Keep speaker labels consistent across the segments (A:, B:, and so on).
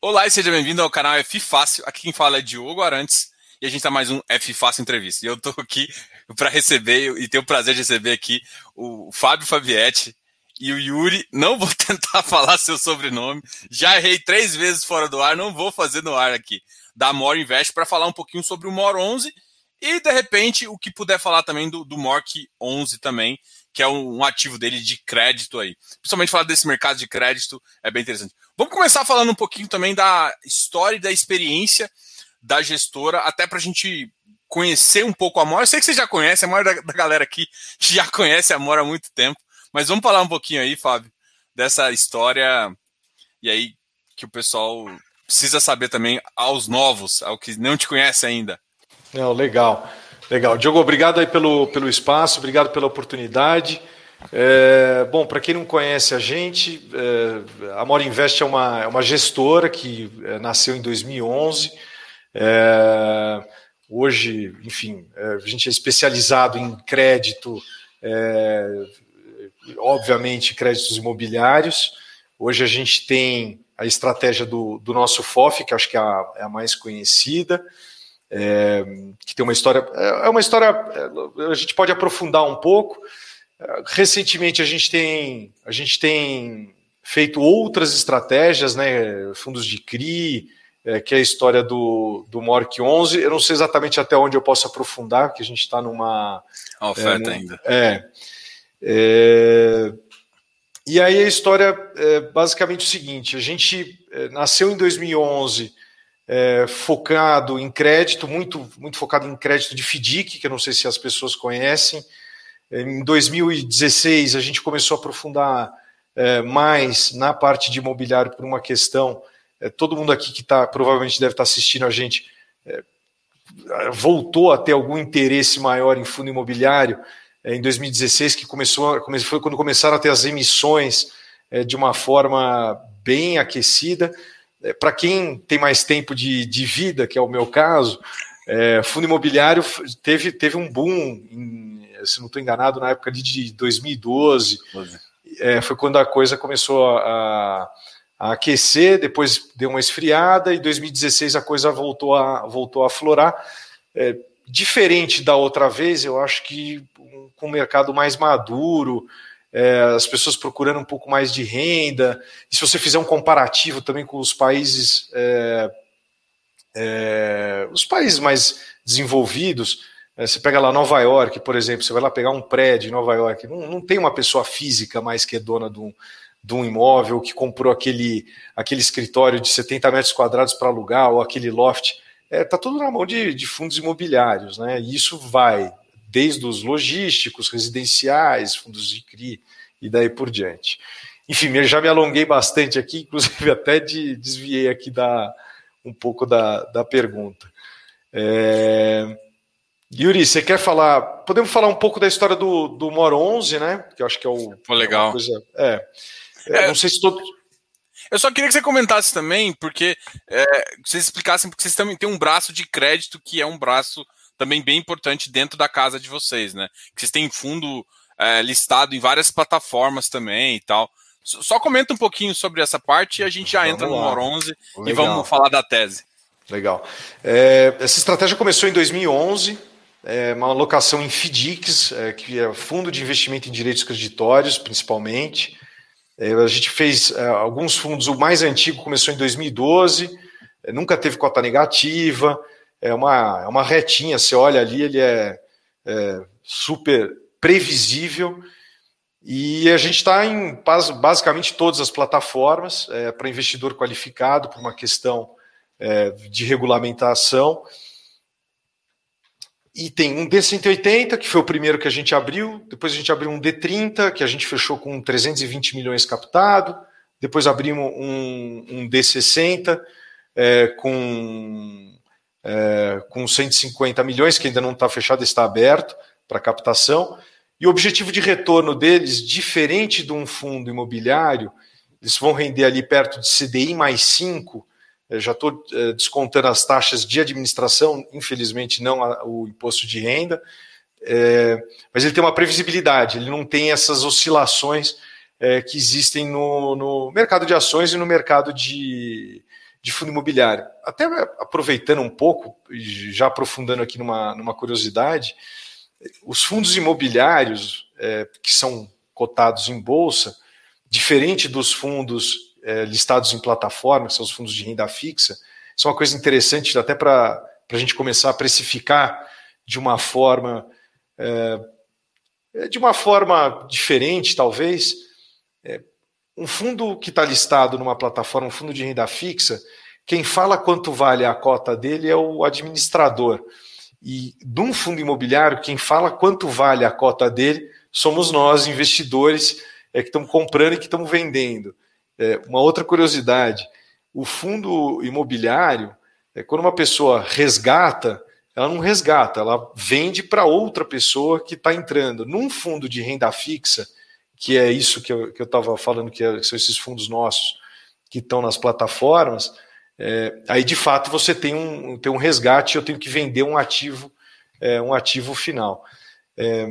A: Olá e seja bem-vindo ao canal F Fácil. Aqui quem fala é Diogo Arantes e a gente tá mais um F Fácil Entrevista. E eu tô aqui para receber e ter o prazer de receber aqui o Fábio Fabietti e o Yuri. Não vou tentar falar seu sobrenome. Já errei três vezes fora do ar, não vou fazer no ar aqui. Da More Invest para falar um pouquinho sobre o More 11 e de repente o que puder falar também do, do Mork 11 também, que é um, um ativo dele de crédito aí. Principalmente falar desse mercado de crédito é bem interessante. Vamos começar falando um pouquinho também da história e da experiência da gestora, até para a gente conhecer um pouco a Mora. Eu sei que você já conhece, a maioria da, da galera aqui já conhece a Mora há muito tempo, mas vamos falar um pouquinho aí, Fábio, dessa história e aí que o pessoal precisa saber também aos novos, ao que não te conhece ainda.
B: Não, legal, legal. Diogo, obrigado aí pelo, pelo espaço, obrigado pela oportunidade. É, bom, para quem não conhece a gente, é, a Mora Invest é uma, é uma gestora que é, nasceu em 2011. É, hoje, enfim, é, a gente é especializado em crédito, obviamente, créditos imobiliários. Hoje a gente tem a estratégia do, do nosso FOF, que acho que é a, a mais conhecida. Que tem uma história. É uma história. A gente pode aprofundar um pouco, Recentemente a gente tem a gente tem feito outras estratégias, né? Fundos de CRI, é, que é a história do, do MORC 11. Eu não sei exatamente até onde eu posso aprofundar, porque a gente está numa
A: a oferta é, ainda.
B: É, é, E aí a história é basicamente o seguinte: a gente é, nasceu em 2011 é, focado em crédito, muito muito focado em crédito de FDIC, que eu não sei se as pessoas conhecem. Em 2016, a gente começou a aprofundar é, mais na parte de imobiliário por uma questão. É, todo mundo aqui que tá, provavelmente deve estar tá assistindo a gente é, voltou a ter algum interesse maior em fundo imobiliário é, em 2016, que começou, foi quando começaram a ter as emissões é, de uma forma bem aquecida. É, Para quem tem mais tempo de, de, vida, que é o meu caso, fundo imobiliário teve, teve um boom em se não estou enganado, na época de 2012, é, foi quando a coisa começou a, a, aquecer, depois deu uma esfriada, e 2016 a coisa voltou a, voltou a florar. É, diferente da outra vez, eu acho que com um, um mercado mais maduro, é, as pessoas procurando um pouco mais de renda, e se você fizer um comparativo também com os países, é, é, os países mais desenvolvidos, você pega lá Nova York, por exemplo, você vai lá pegar um prédio em Nova York, não, não tem uma pessoa física mais que é dona de um, de um imóvel, que comprou aquele, aquele escritório de 70 metros quadrados para alugar, ou aquele loft. Está é, tá tudo na mão de, de fundos imobiliários, né? E isso vai desde os logísticos, residenciais, fundos de CRI e daí por diante. Enfim, eu já me alonguei bastante aqui, inclusive até de, desviei aqui da, um pouco da, da pergunta. É... Yuri, você quer falar? Podemos falar um pouco da história do, do Mor 11, né? Que eu acho que é o.
A: Foi legal.
B: É, coisa, é, é, não sei se todo.
A: Eu só queria que você comentasse também, porque é, vocês explicassem, porque vocês também têm um braço de crédito que é um braço também bem importante dentro da casa de vocês, né? Que vocês têm fundo é, listado em várias plataformas também e tal. Só comenta um pouquinho sobre essa parte e a gente já vamos entra no Mor 11 Legal. e vamos falar da tese.
B: Legal. É, essa estratégia começou em 2011 é uma alocação em FDICs, é, que é Fundo de Investimento em Direitos Creditórios, principalmente. É, a gente fez é, alguns fundos, o mais antigo começou em 2012, é, nunca teve cota negativa, é uma, é uma retinha, você olha ali, ele é, é super previsível. E a gente está em basicamente todas as plataformas para investidor qualificado, por uma questão de regulamentação. E tem um D180, que foi o primeiro que a gente abriu, depois a gente abriu um D30, que a gente fechou com 320 milhões captado, depois abrimos um, um D60 é, com, é, com 150 milhões, que ainda não está fechado, está aberto para captação. E o objetivo de retorno deles, diferente de um fundo imobiliário, eles vão render ali perto de CDI mais 5, já estou é, descontando as taxas de administração, infelizmente não o imposto de renda, é, mas ele tem uma previsibilidade, ele não tem essas oscilações é, que existem no, no, mercado de ações e no mercado de, de fundo imobiliário. Até aproveitando um pouco, já aprofundando aqui numa, numa curiosidade, os fundos imobiliários é, que são cotados em bolsa, diferente dos fundos é, listados em plataforma, que são os fundos de renda fixa, isso é uma coisa interessante até para a gente começar a precificar de uma forma é, é, de uma forma diferente, talvez. É, um fundo que está listado numa plataforma, um fundo de renda fixa, quem fala quanto vale a cota dele é o administrador. E num fundo imobiliário, quem fala quanto vale a cota dele somos nós, investidores, é, que estamos comprando e que estamos vendendo. É, uma outra curiosidade: o fundo imobiliário, é, quando uma pessoa resgata, ela não resgata, ela vende para outra pessoa que está entrando. Num fundo de renda fixa, que é isso que eu estava falando, que, é, que, são esses fundos nossos que estão nas plataformas, é, aí de fato você tem um, tem um resgate, eu tenho que vender um ativo, é, um ativo final. É,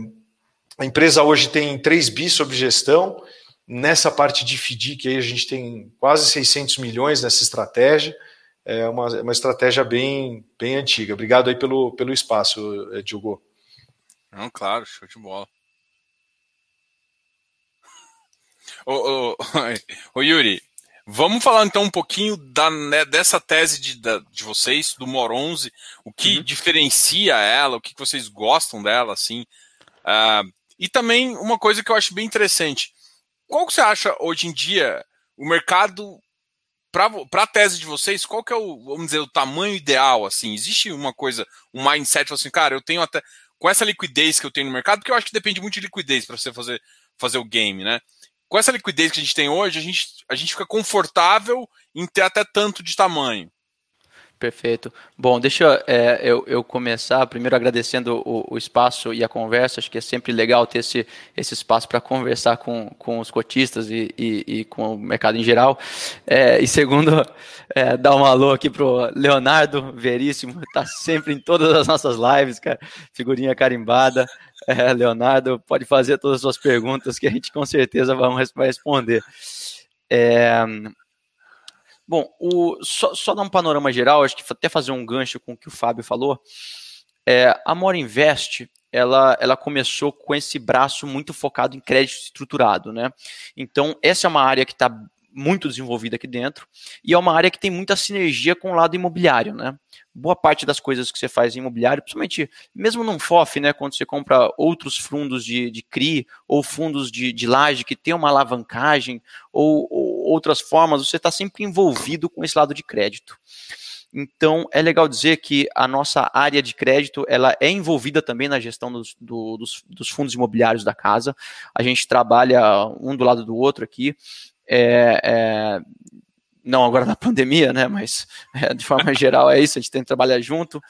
B: a empresa hoje tem 3 bi sob gestão, nessa parte de FDIC aí a gente tem quase 600 milhões nessa estratégia, é uma, uma estratégia bem, bem antiga. Obrigado aí pelo, pelo espaço, eh, Diogo.
A: Não, claro, show de bola. Ô, ô, ô, Yuri, vamos falar então um pouquinho da, né, dessa tese de, da, de vocês, do Mor 11, o que uhum. diferencia ela, o que vocês gostam dela, assim. Uh, e também uma coisa que eu acho bem interessante. Qual que você acha hoje em dia o mercado para a tese de vocês, qual que é o, vamos dizer, o tamanho ideal, assim? Existe uma coisa, um mindset, assim, cara, eu tenho até, com essa liquidez que eu tenho no mercado, porque eu acho que depende muito de liquidez para você fazer, fazer o game, né? Com essa liquidez que a gente tem hoje, a gente, a gente fica confortável em ter até tanto de tamanho.
C: Perfeito. Bom, deixa é, eu, eu, começar primeiro agradecendo o, o, espaço e a conversa. Acho que é sempre legal ter esse, esse espaço para conversar com, com os cotistas e, e, e, com o mercado em geral. É, e segundo, é, dar um alô aqui pro Leonardo Veríssimo, está sempre em todas as nossas lives, cara. Figurinha carimbada. É, Leonardo, pode fazer todas as suas perguntas que a gente com certeza vai responder. É, Bom, o, só, só dar um panorama geral, acho que até fazer um gancho com o que o Fábio falou. É, a Mora Invest, ela, ela começou com esse braço muito focado em crédito estruturado, né? Então, essa é uma área que está muito desenvolvida aqui dentro e é uma área que tem muita sinergia com o lado imobiliário, né? Boa parte das coisas que você faz em imobiliário, principalmente mesmo num FOF, né, quando você compra outros fundos de, de CRI ou fundos de, de laje que tem uma alavancagem ou, ou outras formas, você está sempre envolvido com esse lado de crédito. Então, é legal dizer que a nossa área de crédito ela é envolvida também na gestão dos, do, dos, dos fundos imobiliários da casa. A gente trabalha um do lado do outro aqui é, é, não agora na pandemia, né, mas é, de forma geral é isso, a gente tem que trabalhar junto.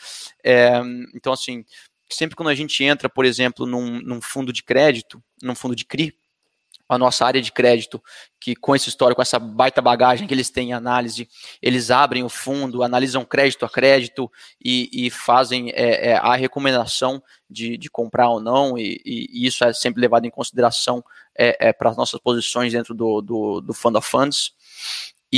C: É, então, assim, sempre quando a gente entra, por exemplo, num, num, fundo de crédito, num fundo de CRI, a nossa área de crédito, que com essa história, com essa baita bagagem que eles têm em análise, eles abrem o fundo, analisam crédito a crédito e, e fazem é, é, a recomendação de, de, comprar ou não, e, e, isso é sempre levado em consideração é, é para as nossas posições dentro do, do, do Fund of Funds.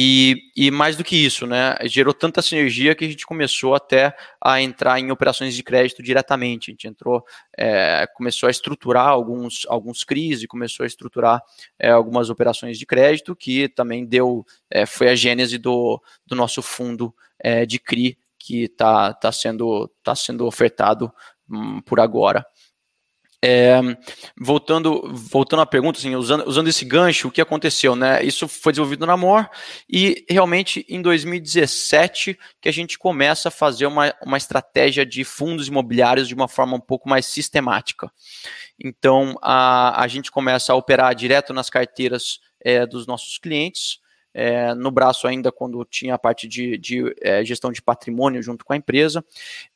C: E, e, mais do que isso, né, gerou tanta sinergia que a gente começou até a entrar em operações de crédito diretamente. A gente entrou, é, começou a estruturar alguns, alguns CRIs e começou a estruturar é, algumas operações de crédito, que também deu, é, foi a gênese do, do nosso fundo é, de CRI que está tá sendo, tá sendo ofertado hum, por agora. É, voltando, voltando à pergunta, assim, usando, usando esse gancho, o que aconteceu, né? Isso foi desenvolvido na MOR e realmente em 2017 que a gente começa a fazer uma, uma estratégia de fundos imobiliários de uma forma um pouco mais sistemática. Então a, a gente começa a operar direto nas carteiras é, dos nossos clientes é, no braço ainda quando tinha a parte de, de é, gestão de patrimônio junto com a empresa.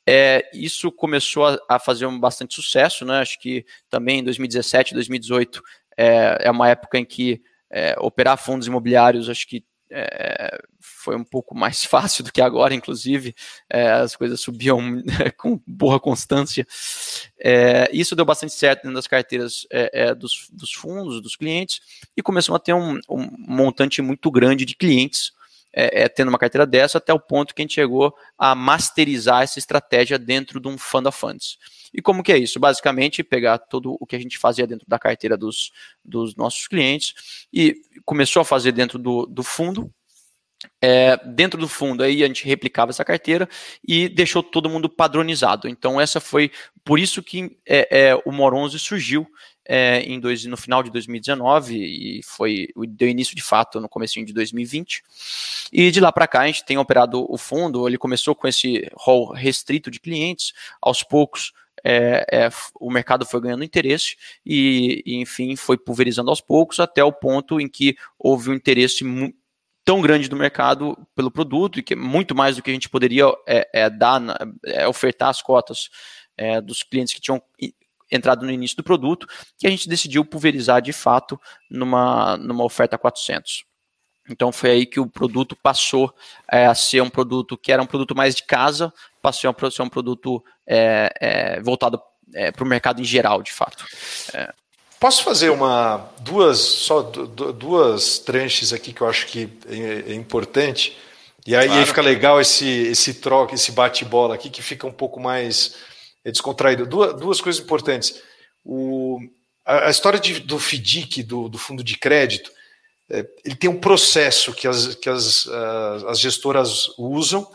C: É, isso começou a, a, fazer um bastante sucesso, né? Acho que também em 2017, 2018 é, é uma época em que é, operar fundos imobiliários acho que é, foi um pouco mais fácil do que agora, inclusive, é, as coisas subiam com boa constância. É, isso deu bastante certo dentro das carteiras é, é, dos, dos, fundos, dos clientes, e começou a ter um, um, montante muito grande de clientes é, é, tendo uma carteira dessa até o ponto que a gente chegou a masterizar essa estratégia dentro de um fund of funds. E como que é isso? Basicamente, pegar todo o que a gente fazia dentro da carteira dos, dos nossos clientes e começou a fazer dentro do, do fundo, é, dentro do fundo, aí a gente replicava essa carteira e deixou todo mundo padronizado. Então, essa foi por isso que é, é, o Moronze surgiu é, em dois, no final de 2019 e foi deu início de fato no começo de 2020. E de lá para cá a gente tem operado o fundo. Ele começou com esse rol restrito de clientes, aos poucos é, é, o mercado foi ganhando interesse e, e, enfim, foi pulverizando aos poucos até o ponto em que houve um interesse tão grande do mercado pelo produto e que é muito mais do que a gente poderia é, é dar, é, ofertar as cotas é, dos clientes que tinham entrado no início do produto, que a gente decidiu pulverizar de fato numa, numa oferta 400. Então foi aí que o produto passou é, a ser um produto que era um produto mais de casa, passou a ser um produto é, é, voltado é, para o mercado em geral, de fato. É.
B: Posso fazer uma duas só duas tranches aqui que eu acho que é, é importante e aí, claro. aí, fica legal esse esse troca, esse bate-bola aqui que fica um pouco mais descontraído. Duas, duas coisas importantes. O, a, a história de, do FDIC, do, do fundo de crédito, é, ele tem um processo que as, que as, as gestoras usam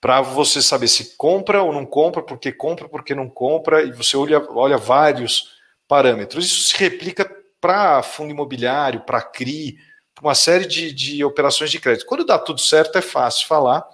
B: para você saber se compra ou não compra, por que compra, por que não compra, e você olha, olha vários parâmetros. Isso se replica para fundo imobiliário, para CRI, para uma série de, de operações de crédito. Quando dá tudo certo, é fácil falar.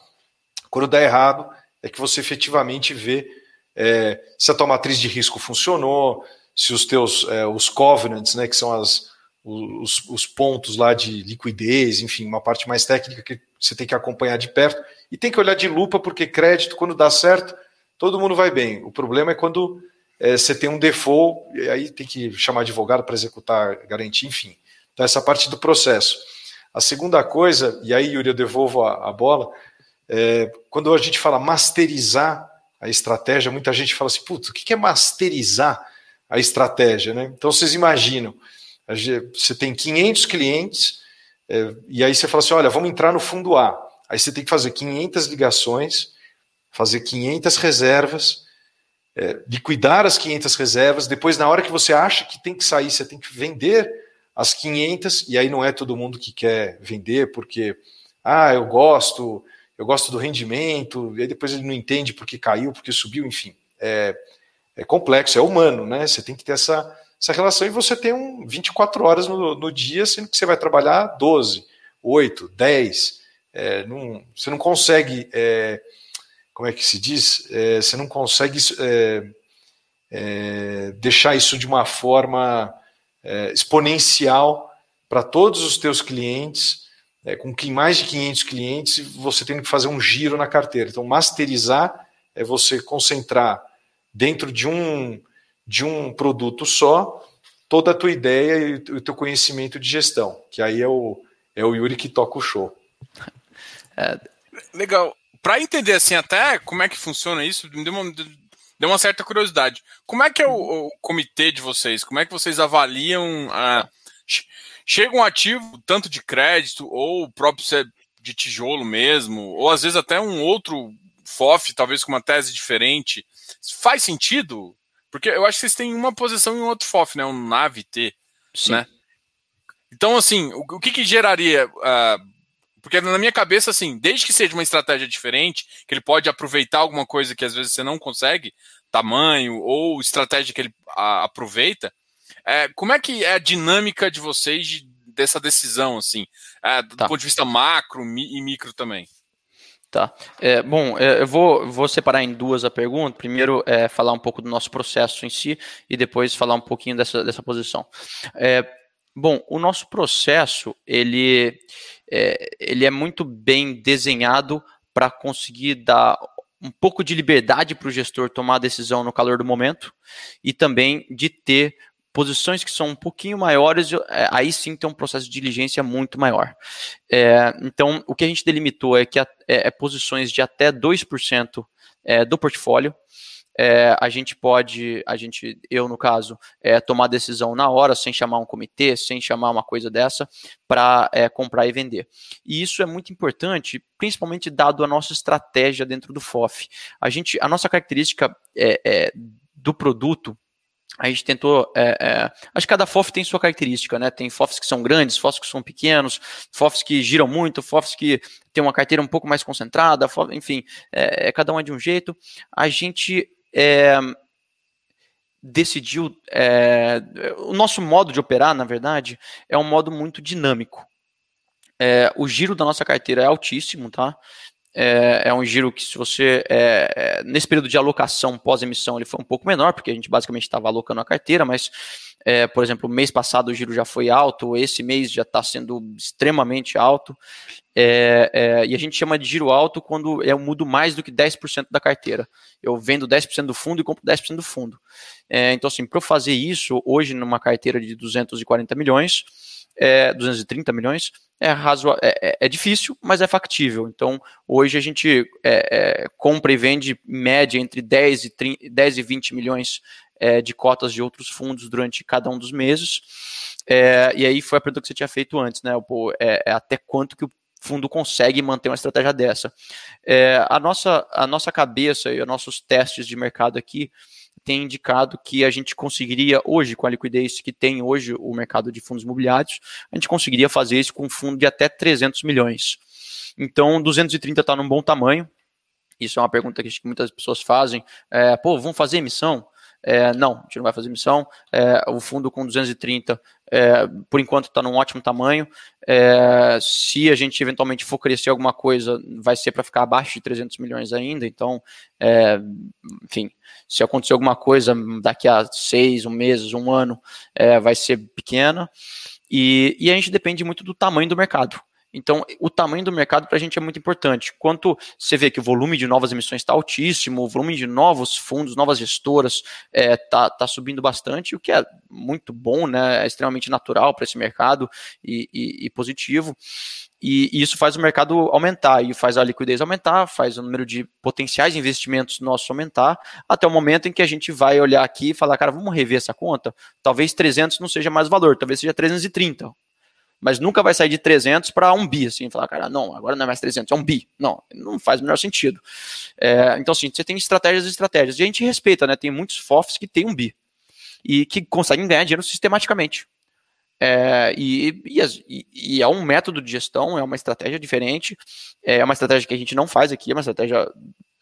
B: Quando dá errado, é que você efetivamente vê é, se a tua matriz de risco funcionou, se os teus é, os covenants, né, que são as, os, os, pontos lá de liquidez, enfim, uma parte mais técnica que você tem que acompanhar de perto e tem que olhar de lupa porque crédito quando dá certo todo mundo vai bem. O problema é quando é, você tem um default e aí tem que chamar advogado para executar garantia, enfim. Então essa parte do processo. A segunda coisa e aí Yuri eu devolvo a, a bola é, quando a gente fala masterizar a estratégia, muita gente fala assim, putz, o que é masterizar a estratégia, né? Então vocês imaginam, você tem 500 clientes, é, e aí você fala assim, olha, vamos entrar no fundo A. Aí você tem que fazer 500 ligações, fazer 500 reservas, é, liquidar as 500 reservas, depois na hora que você acha que tem que sair, você tem que vender as 500, e aí não é todo mundo que quer vender, porque, ah, eu gosto, eu gosto do rendimento, e aí depois ele não entende porque caiu, porque subiu, enfim. É, é complexo, é humano, né? Você tem que ter essa, essa relação e você tem um 24 horas no, no dia, sendo que você vai trabalhar 12, 8, 10. É, não, você não consegue, é, como é que se diz? É, você não consegue é, é, deixar isso de uma forma é, exponencial para todos os teus clientes é, com mais de 500 clientes, você tem que fazer um giro na carteira. Então, masterizar é você concentrar dentro de um, de um produto só toda a tua ideia e o teu conhecimento de gestão, que aí é o, é o Yuri que toca o show.
A: É, legal. Para entender assim até como é que funciona isso, me deu uma, deu uma certa curiosidade. Como é que é o, o comitê de vocês? Como é que vocês avaliam a chega um ativo, tanto de crédito, ou próprio de tijolo mesmo, ou às vezes até um outro FOF, talvez com uma tese diferente. Faz sentido? Porque eu acho que vocês têm uma posição em um outro FOF, né? Um NAV T, Sim. né? Então, assim, o, o que, que geraria... Uh, porque na minha cabeça, assim, desde que seja uma estratégia diferente, que ele pode aproveitar alguma coisa que às vezes você não consegue, tamanho ou estratégia que ele a, aproveita, é, como é que é a dinâmica de vocês de, dessa decisão, assim, é, do tá. ponto de vista macro e micro também?
C: Tá. É, bom, é, eu vou, vou separar em duas a pergunta. Primeiro, é, falar um pouco do nosso processo em si e depois falar um pouquinho dessa, dessa posição. É, bom, o nosso processo ele é, ele é muito bem desenhado para conseguir dar um pouco de liberdade para o gestor tomar a decisão no calor do momento e também de ter posições que são um pouquinho maiores, é, aí sim tem um processo de diligência muito maior. É, então, o que a gente delimitou é que é, é posições de até 2% é, do portfólio. é, a gente pode, a gente, eu no caso, é, tomar decisão na hora, sem chamar um comitê, sem chamar uma coisa dessa, para é, comprar e vender. E isso é muito importante, principalmente dado a nossa estratégia dentro do FOF. A gente, a nossa característica é, do produto a gente tentou. É, é, acho que cada FOF tem sua característica, né? Tem FOFs que são grandes, FOFs que são pequenos, FOFs que giram muito, FOFs que tem uma carteira um pouco mais concentrada, FOF, enfim, é, é, cada um é de um jeito. A gente é, decidiu. É, o nosso modo de operar, na verdade, é um modo muito dinâmico. O giro da nossa carteira é altíssimo, tá? É, é, um giro que, se você. É, é, nesse período de alocação pós-emissão, ele foi um pouco menor, porque a gente basicamente estava alocando a carteira, mas, é, por exemplo, mês passado o giro já foi alto, esse mês já está sendo extremamente alto. É, é, e a gente chama de giro alto quando eu mudo mais do que 10% da carteira. Eu vendo 10% do fundo e compro 10% do fundo. então, assim, para eu fazer isso, hoje, numa carteira de 240 milhões, 230 milhões, é, razoável, é, é, é, difícil, mas é factível. Então, hoje a gente é, é compra e vende em média entre 10 e, 30, 10 e 20 milhões é, de cotas de outros fundos durante cada um dos meses. É, e aí foi a pergunta que você tinha feito antes, né? Pô, até quanto que o fundo consegue manter uma estratégia dessa? a, nossa, a nossa cabeça e os nossos testes de mercado aqui tem indicado que a gente conseguiria, hoje, com a liquidez que tem hoje o mercado de fundos imobiliários, a gente conseguiria fazer isso com um fundo de até 300 milhões. Então, 230 está num bom tamanho. Isso é uma pergunta que muitas pessoas fazem. É, Pô, vamos fazer emissão? É, não, a gente não vai fazer emissão. É, o fundo com 230, é, por enquanto, está num ótimo tamanho. É, se a gente eventualmente for crescer alguma coisa, vai ser para ficar abaixo de 300 milhões ainda. Então, é, enfim, se acontecer alguma coisa daqui a seis, um mês, um ano, é, vai ser pequena. E, e a gente depende muito do tamanho do mercado. Então, o tamanho do mercado para a gente é muito importante. Quanto você vê que o volume de novas emissões está altíssimo, o volume de novos fundos, novas gestoras está é, tá, tá subindo bastante, o que é muito bom, né? é extremamente natural para esse mercado e, e, e positivo. E, e, isso faz o mercado aumentar e faz a liquidez aumentar, faz o número de potenciais investimentos nossos aumentar, até o momento em que a gente vai olhar aqui e falar, cara, vamos rever essa conta? Talvez 300 não seja mais valor, talvez seja 330 mas nunca vai sair de 300 para um bi, assim, falar, cara, não, agora não é mais 300, é um bi. Não, não faz o menor sentido. É, então, assim, você tem estratégias e estratégias, e a gente respeita, né, tem muitos FOFs que tem um bi, e que conseguem ganhar dinheiro sistematicamente. É, e, e, e, é um método de gestão, é uma estratégia diferente, é uma estratégia que a gente não faz aqui, é uma estratégia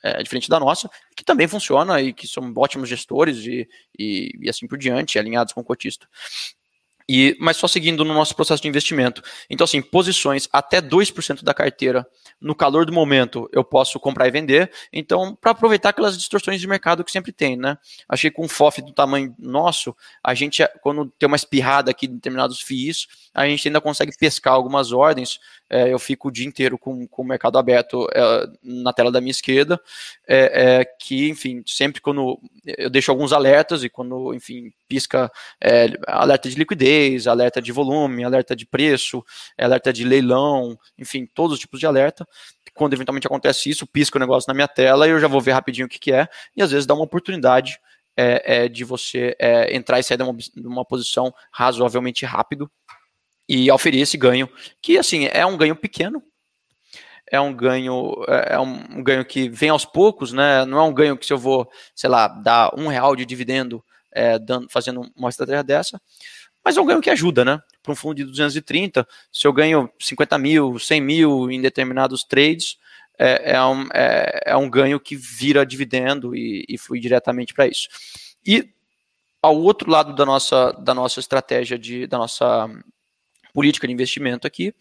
C: é, diferente da nossa, que também funciona e que são ótimos gestores e, e, e assim por diante, alinhados com o cotista. E, mas só seguindo no nosso processo de investimento. Então, assim, posições até 2% da carteira no calor do momento eu posso comprar e vender. Então, para aproveitar aquelas distorções de mercado que sempre tem, né? Achei que com um FOF do tamanho nosso, a gente, quando tem uma espirrada aqui de determinados FIIs, a gente ainda consegue pescar algumas ordens. É, eu fico o dia inteiro com, com o mercado aberto é, na tela da minha esquerda, é, é que, enfim, sempre quando eu deixo alguns alertas e quando, enfim, pisca é, alerta de liquidez, alerta de volume, alerta de preço, alerta de leilão, enfim, todos os tipos de alerta. Quando eventualmente acontece isso, pisca o negócio na minha tela e eu já vou ver rapidinho o que, que é, e às vezes dá uma oportunidade é, é, de você é, entrar e sair de uma, de uma, posição razoavelmente rápido e oferecer esse ganho, que assim é um ganho pequeno, é um ganho é, é um ganho que vem aos poucos, né? Não é um ganho que se eu vou, sei lá, dar um real de dividendo é, dando, fazendo uma estratégia dessa, mas é um ganho que ajuda, né? Para um fundo de 230, se eu ganho 50 mil, 100 mil em determinados trades, é, é, um, é, é um ganho que vira dividendo e, e flui diretamente para isso. E ao outro lado da nossa, da nossa estratégia, de, da nossa política de investimento aqui,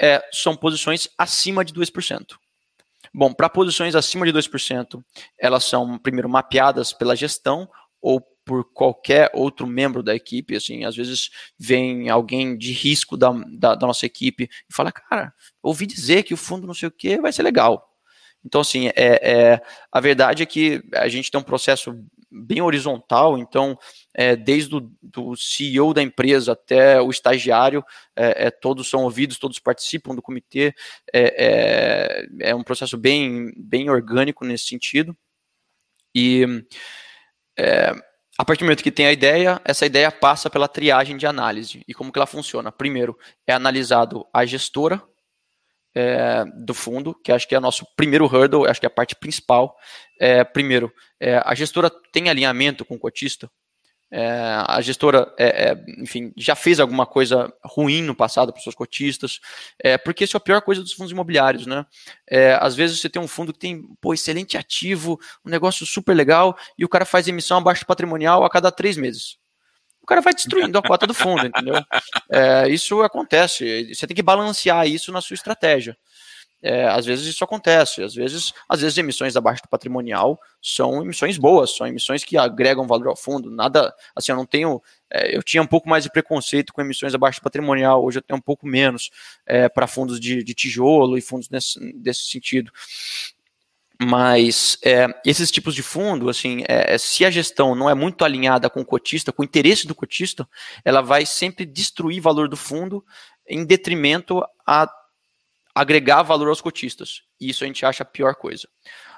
C: é, são posições acima de 2%. Bom, para posições acima de 2%, elas são, primeiro, mapeadas pela gestão ou por qualquer outro membro da equipe, assim, às vezes vem alguém de risco da, da, da, nossa equipe e fala, cara, ouvi dizer que o fundo não sei o que vai ser legal. Então, assim, é, é, a verdade é que a gente tem um processo bem horizontal, então, é, desde o do CEO da empresa até o estagiário, é, é, todos são ouvidos, todos participam do comitê, é, é, é um processo bem, bem orgânico nesse sentido. E é, a partir do momento que tem a ideia, essa ideia passa pela triagem de análise. E como que ela funciona? Primeiro, é analisado a gestora é, do fundo, que acho que é o nosso primeiro hurdle, acho que é a parte principal. É, primeiro, é, a gestora tem alinhamento com o cotista? É, a gestora, é, é, enfim, já fez alguma coisa ruim no passado para os seus cotistas, porque isso é a pior coisa dos fundos imobiliários, né? Às vezes você tem um fundo que tem, pô, excelente ativo, um negócio super legal, e o cara faz emissão abaixo patrimonial a cada três meses. O cara vai destruindo a cota do fundo, entendeu? É, isso acontece, você tem que balancear isso na sua estratégia. É, às vezes isso acontece, às vezes, às vezes emissões abaixo do patrimonial são emissões boas, são emissões que agregam valor ao fundo. Nada, assim, eu não tenho, é, eu tinha um pouco mais de preconceito com emissões abaixo do patrimonial, hoje eu tenho um pouco menos é, para fundos de, de, tijolo e fundos nesse, desse sentido. Mas é, esses tipos de fundo, assim, é, se a gestão não é muito alinhada com o cotista, com o interesse do cotista, ela vai sempre destruir valor do fundo em detrimento a agregar valor aos cotistas. E isso a gente acha a pior coisa.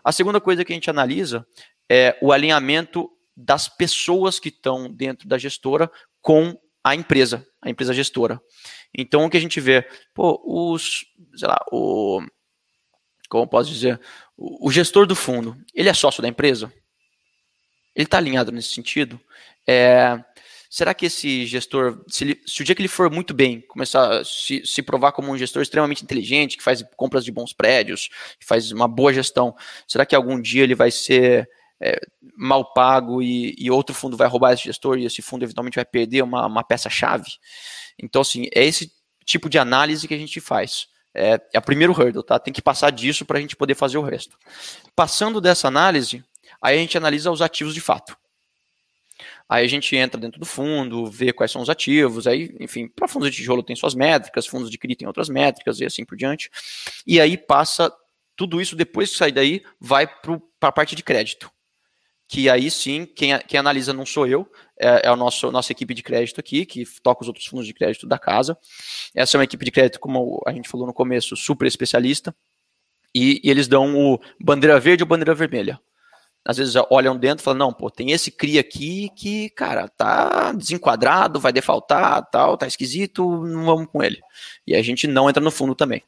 C: A segunda coisa que a gente analisa é o alinhamento das pessoas que estão dentro da gestora com a empresa, a empresa gestora. Então o que a gente vê, pô, os, sei lá, o como posso dizer, o, o gestor do fundo, ele é sócio da empresa? Ele está alinhado nesse sentido? É, será que esse gestor, se, ele, se, o dia que ele for muito bem, começar a se, se, provar como um gestor extremamente inteligente, que faz compras de bons prédios, que faz uma boa gestão, será que algum dia ele vai ser é, mal pago e, e, outro fundo vai roubar esse gestor e esse fundo eventualmente vai perder uma, uma peça-chave? Então, assim, é esse tipo de análise que a gente faz. É, é o primeiro hurdle, tá? Tem que passar disso para a gente poder fazer o resto. Passando dessa análise, aí a gente analisa os ativos de fato. Aí a gente entra dentro do fundo, vê quais são os ativos, aí, enfim, para fundos de tijolo tem suas métricas, fundos de CRI tem outras métricas e assim por diante. E aí passa tudo isso, depois que sair daí, vai para a parte de crédito. Que aí sim, quem, quem analisa não sou eu, é, é a nosso, nossa equipe de crédito aqui, que toca os outros fundos de crédito da casa. Essa é uma equipe de crédito, como a gente falou no começo, super especialista. E, e eles dão o bandeira verde ou bandeira vermelha às vezes olham dentro e falam, não, pô, tem esse CRI aqui que, cara, tá desenquadrado, vai defaltar, tal, tá esquisito, não vamos com ele. E a gente não entra no fundo também.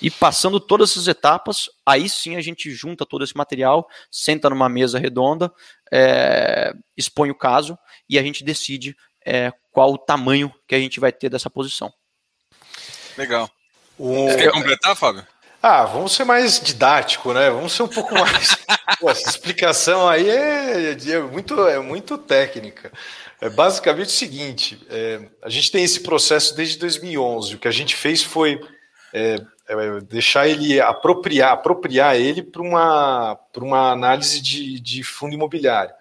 C: E passando todas essas etapas, aí sim a gente junta todo esse material, senta numa mesa redonda, é, expõe o caso e a gente decide é, qual o tamanho que a gente vai ter dessa posição.
A: Legal. O... Você quer completar, Fábio?
B: Ah, vamos ser mais didático, né? Vamos ser um pouco mais. Pô, essa explicação aí é, é, muito, é muito técnica. É basicamente o seguinte: é, a gente tem esse processo desde 2011. O que a gente fez foi é, é, deixar ele apropriar, apropriar ele para uma, uma análise de, de fundo imobiliário.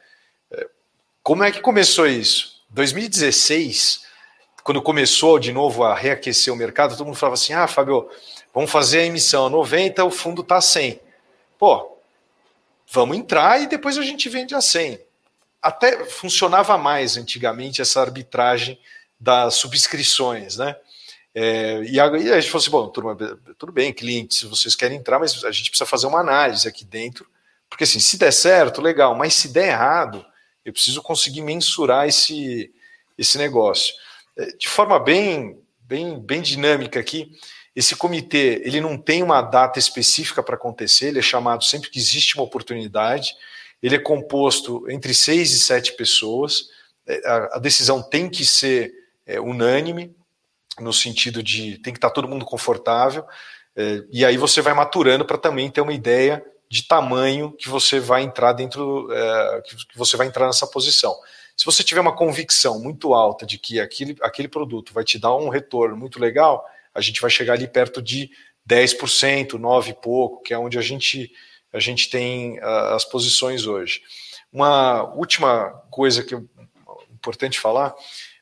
B: É, como é que começou isso? 2016, quando começou de novo a reaquecer o mercado, todo mundo falava assim: ah, Fábio Vamos fazer a emissão a 90, o fundo está a 100. Pô, vamos entrar e depois a gente vende a 100. Até funcionava mais antigamente essa arbitragem das subscrições, né? É, e, a, e, a, gente falou assim: bom, turma, tudo bem, clientes, vocês querem entrar, mas a gente precisa fazer uma análise aqui dentro, porque assim, se der certo, legal, mas se der errado, eu preciso conseguir mensurar esse, esse negócio. É, de forma bem, bem, bem dinâmica aqui, esse comitê ele não tem uma data específica para acontecer, ele é chamado sempre que existe uma oportunidade. Ele é composto entre seis e sete pessoas. É, a, decisão tem que ser é, unânime, no sentido de tem que estar tá todo mundo confortável. É, e aí você vai maturando para também ter uma ideia de tamanho que você vai entrar dentro, é, que você vai entrar nessa posição. Se você tiver uma convicção muito alta de que aquele, aquele produto vai te dar um retorno muito legal, a gente vai chegar ali perto de 10%, 9 e pouco, que é onde a gente, a gente tem uh, as posições hoje. Uma última coisa que é importante falar,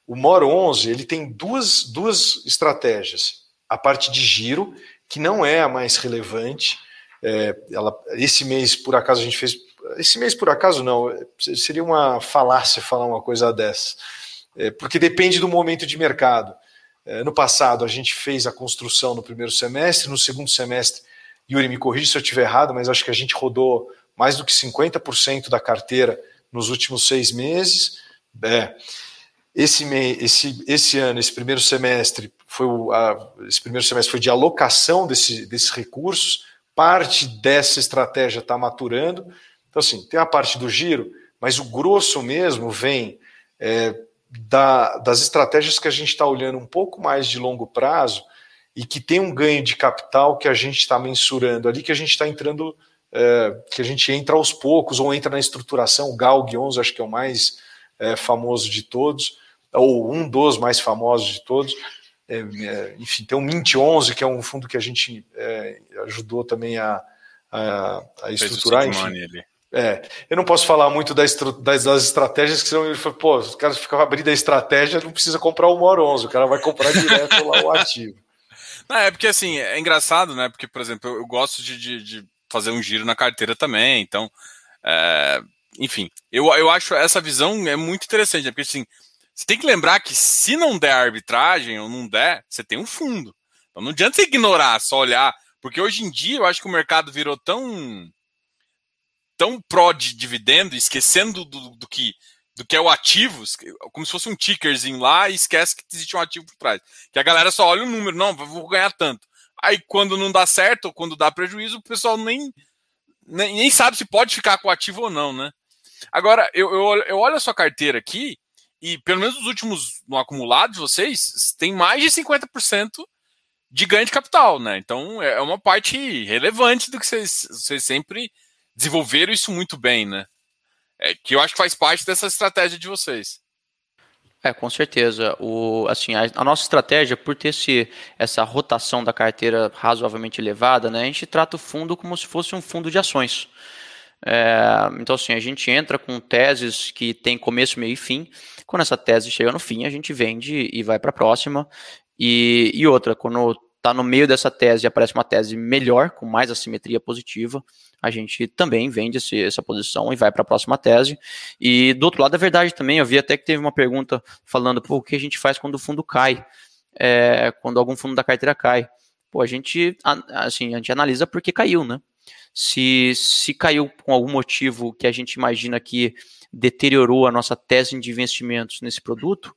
B: o MOR 11 ele tem duas, duas estratégias. A parte de giro, que não é a mais relevante, é, ela, esse mês, por acaso, a gente fez. Esse mês, por acaso, não. Seria uma falácia falar uma coisa dessa. É, porque depende do momento de mercado. É, no passado, a gente fez a construção no primeiro semestre, no segundo semestre, Yuri, me corrija se eu estiver errado, mas acho que a gente rodou mais do que 50% da carteira nos últimos seis meses. É, esse, esse, esse ano, esse primeiro semestre, foi o, a, esse primeiro semestre foi de alocação desse, desses recursos, parte dessa estratégia está maturando. Então, assim, tem a parte do giro, mas o grosso mesmo vem é, da, das estratégias que a gente está olhando um pouco mais de longo prazo e que tem um ganho de capital que a gente está mensurando ali, que a gente está entrando, é, que a gente entra aos poucos, ou entra na estruturação, o GALG 11 acho que é o mais é, famoso de todos, ou um dos mais famosos de todos, é, é enfim, tem o Mint 11, que é um fundo que a gente é, ajudou também a, a, a estruturar, enfim. É, eu não posso falar muito das, das, das estratégias, que senão ele foi, pô, os caras ficam abrindo a estratégia, não precisa comprar o MOR 11, o cara vai comprar direto lá o ativo.
A: Não, é porque assim, é engraçado, né? Porque, por exemplo, eu, eu gosto de, de, de, fazer um giro na carteira também, então, é, enfim, eu, eu acho essa visão é muito interessante, né? porque assim, você tem que lembrar que se não der arbitragem ou não der, você tem um fundo. Então não adianta você ignorar, só olhar, porque hoje em dia eu acho que o mercado virou tão tão pró de dividendo, esquecendo do, do, que do que é o ativo, como se fosse um tickerzinho lá e esquece que existe um ativo por trás. Que a galera só olha o número, não, vou ganhar tanto. Aí quando não dá certo, ou quando dá prejuízo, o pessoal nem, nem, nem sabe se pode ficar com o ativo ou não, né? Agora, eu, eu, eu olho a sua carteira aqui, e pelo menos nos últimos, no acumulado de vocês, tem mais de 50% de ganho de capital, né? Então é uma parte relevante do que vocês, vocês sempre desenvolveram isso muito bem, né? É, que eu acho que faz parte dessa estratégia de vocês.
C: É, com certeza. O, assim, a, a, nossa estratégia, por ter esse, essa rotação da carteira razoavelmente elevada, né, a gente trata o fundo como se fosse um fundo de ações. É, então, assim, a gente entra com teses que tem começo, meio e fim. Quando essa tese chega no fim, a gente vende e vai para a próxima. E, e outra, quando está no meio dessa tese e aparece uma tese melhor, com mais assimetria positiva, a gente também vende esse, essa posição e vai para a próxima tese. E do outro lado, é verdade também, eu vi até que teve uma pergunta falando, pô, o que a gente faz quando o fundo cai? É, quando algum fundo da carteira cai? Pô, a gente, assim, a gente analisa porque caiu, né? Se, se caiu com algum motivo que a gente imagina que deteriorou a nossa tese de investimentos nesse produto,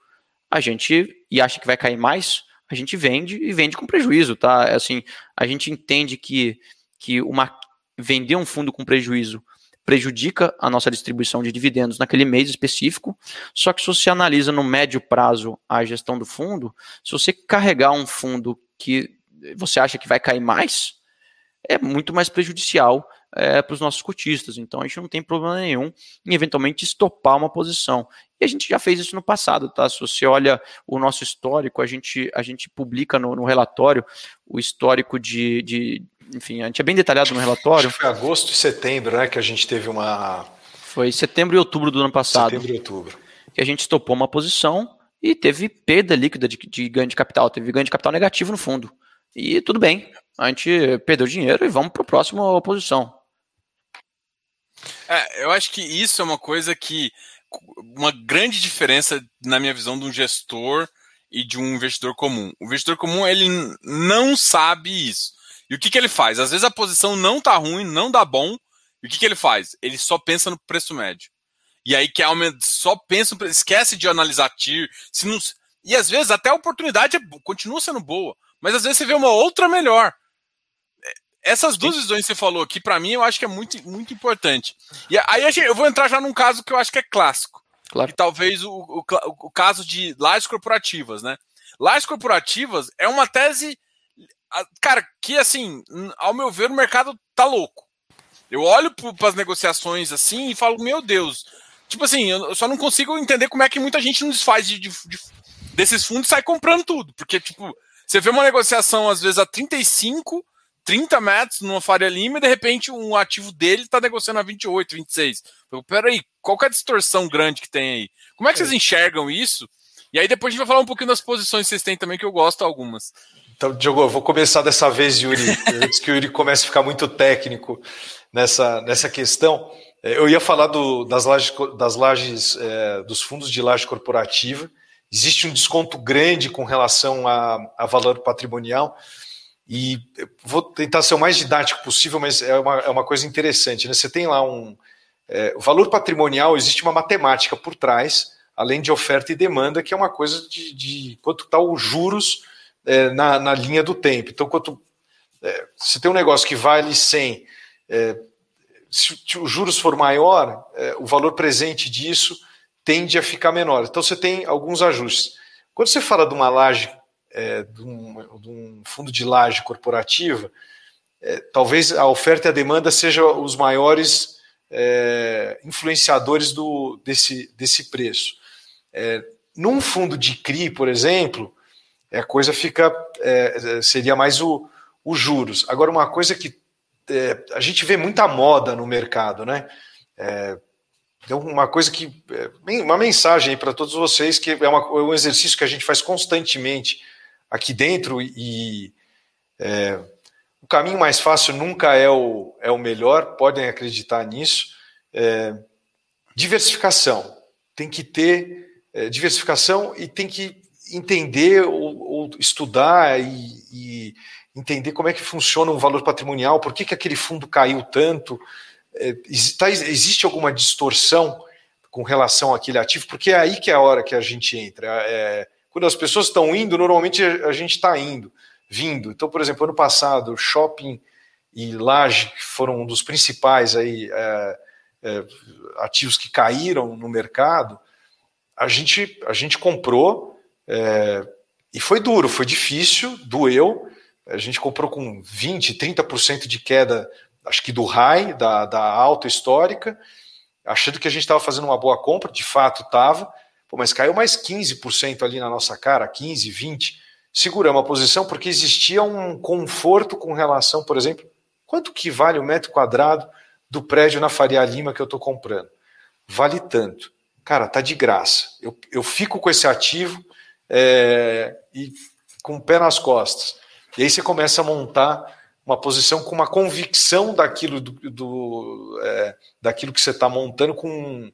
C: a gente, e acha que vai cair mais, a gente vende e vende com prejuízo, tá? É assim, a gente entende que, que uma, vender um fundo com prejuízo prejudica a nossa distribuição de dividendos naquele mês específico. Só que se você analisa no médio prazo a gestão do fundo, se você carregar um fundo que você acha que vai cair mais, é muito mais prejudicial é, para os nossos cotistas. Então a gente não tem problema nenhum em eventualmente estopar uma posição. E a gente já fez isso no passado, tá? Se você olha o nosso histórico, a gente, a gente publica no, no relatório o histórico de, de. Enfim, a gente é bem detalhado no relatório.
B: foi agosto e setembro, né? Que a gente teve uma.
C: Foi setembro e outubro do ano passado.
B: Setembro e outubro.
C: Que a gente estopou uma posição e teve perda líquida de, de ganho de capital, teve ganho de capital negativo no fundo. E tudo bem, a gente perdeu dinheiro e vamos para a próxima posição.
A: É, eu acho que isso é uma coisa que. Uma grande diferença, na minha visão, de um gestor e de um investidor comum. O investidor comum, ele não sabe isso. E o que, que ele faz? Às vezes a posição não tá ruim, não dá bom. E o que, que ele faz? Ele só pensa no preço médio. E aí que só pensa, esquece de analisar TIR. Se não, e às vezes até a oportunidade é, continua sendo boa. Mas às vezes você vê uma outra melhor. Essas duas visões que você falou aqui, para mim, eu acho que é muito, muito importante. E aí eu vou entrar já num caso que eu acho que é clássico. Claro. Que talvez o, o, o caso de lajes corporativas, né? Lajes corporativas é uma tese, cara, que assim, ao meu ver, o mercado tá louco. Eu olho para as negociações assim e falo, meu Deus, tipo assim, eu só não consigo entender como é que muita gente não desfaz de, de, de, desses fundos e sai comprando tudo. Porque, tipo, você vê uma negociação às vezes a 35 30 metros numa Faria Lima e de repente um ativo dele está negociando a 28, 26. Eu, peraí, qual que é a distorção grande que tem aí? Como é que vocês enxergam isso? E aí depois a gente vai falar um pouquinho das posições que vocês têm também, que eu gosto algumas.
B: Então, Diogo, eu vou começar dessa vez, Yuri, antes que o Yuri comece a ficar muito técnico nessa, nessa questão. É, eu ia falar do, das lajes, das lajes é, dos fundos de laje corporativa. Existe um desconto grande com relação a, a valor patrimonial. E vou tentar ser o mais didático possível, mas é uma, é uma coisa interessante. Né? Você tem lá um. É, o valor patrimonial, existe uma matemática por trás, além de oferta e demanda, que é uma coisa de, de quanto está os juros é, na, na linha do tempo. Então, quanto. É, se tem um negócio que vale 100, é, se, se os juros for maior, é, o valor presente disso tende a ficar menor. Então, você tem alguns ajustes. Quando você fala de uma laje é, de, um, de, um, fundo de laje corporativa, é, talvez a oferta e a demanda sejam os maiores é, influenciadores do, desse, desse preço. É, num fundo de CRI, por exemplo, a coisa fica é, seria mais o, os juros. Agora, uma coisa que é, a gente vê muita moda no mercado, né? Então, uma coisa que. Uma mensagem para todos vocês, que é, uma, é um exercício que a gente faz constantemente aqui dentro e é, o caminho mais fácil nunca é o, é o melhor, podem acreditar nisso. É, diversificação. Tem que ter é, diversificação e tem que entender ou, ou estudar e, e, entender como é que funciona um valor patrimonial, por que, que aquele fundo caiu tanto, é, tá, existe alguma distorção com relação àquele ativo, porque é aí que é a hora que a gente entra. É, quando as pessoas estão indo, normalmente a gente está indo, vindo. Então, por exemplo, ano passado, shopping e laje foram um dos principais aí, é, é, ativos que caíram no mercado. A gente, a gente comprou é, e foi duro, foi difícil, doeu. A gente comprou com 20%, 30% de queda, acho que do high, da, da alta histórica, achando que a gente estava fazendo uma boa compra, de fato estava Pô, mas caiu mais 15% ali na nossa cara, 15, 20. Seguramos a posição porque existia um conforto com relação, por exemplo, quanto que vale o metro quadrado do prédio na Faria Lima que eu estou comprando? Vale tanto. Cara, tá de graça. Eu, eu fico com esse ativo é, e com o pé nas costas. E aí você começa a montar uma posição com uma convicção daquilo, do, do é, daquilo que você está montando com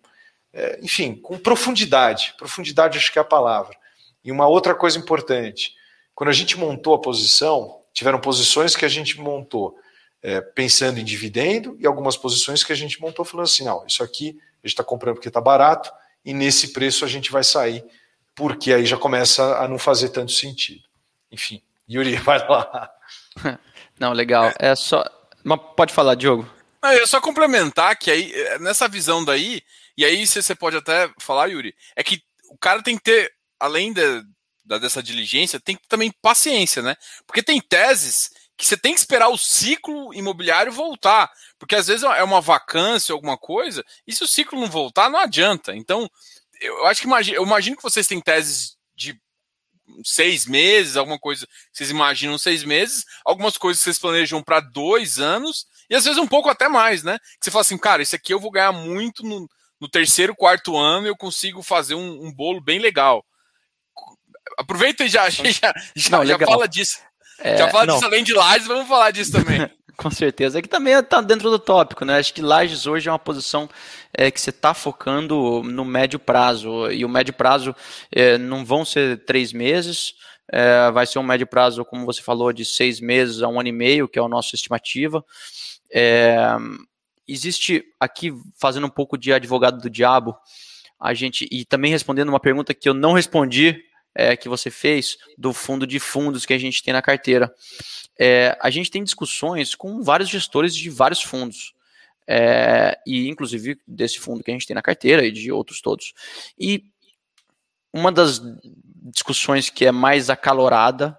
B: é, enfim, com profundidade. Profundidade acho que é a palavra. E uma outra coisa importante, quando a gente montou a posição, tiveram posições que a gente montou é, pensando em dividendo e algumas posições que a gente montou falando assim, não, isso aqui a gente está comprando porque está barato e nesse preço a gente vai sair, porque aí já começa a não fazer tanto sentido. Enfim, Yuri, vai lá.
C: Não, legal. É só. Mas pode falar, Diogo.
A: É só complementar que aí, é, nessa visão daí, e aí você pode até falar, Yuri, é que o cara tem que ter, além de, da, dessa diligência, tem que também paciência, né? Porque tem teses que você tem que esperar o ciclo imobiliário voltar. Porque às vezes é uma vacância, alguma coisa, e se o ciclo não voltar, não adianta. Então, eu acho que eu imagino que vocês têm teses de seis meses, alguma coisa vocês imaginam seis meses, algumas coisas vocês planejam para dois anos, e às vezes um pouco até mais, né? Que você fala assim, cara, isso aqui eu vou ganhar muito no, no terceiro, quarto ano eu consigo fazer um, um bolo bem legal. Aproveita e já, já, já, não, já fala disso. É, já fala não. disso além de Lages, vamos falar disso também.
C: Com certeza. É que também está dentro do tópico, né? Acho que Lages hoje é uma posição é, que você está focando no médio prazo. E o médio prazo é, não vão ser três meses, é, vai ser um médio prazo, como você falou, de seis meses a um ano e meio, que é a nossa estimativa. É, existe aqui, fazendo um pouco de advogado do diabo, a gente, e também respondendo uma pergunta que eu não respondi, é, que você fez, do fundo de fundos que a gente tem na carteira. É, a gente tem discussões com vários gestores de vários fundos. É, e inclusive desse fundo que a gente tem na carteira e de outros todos. E uma das discussões que é mais acalorada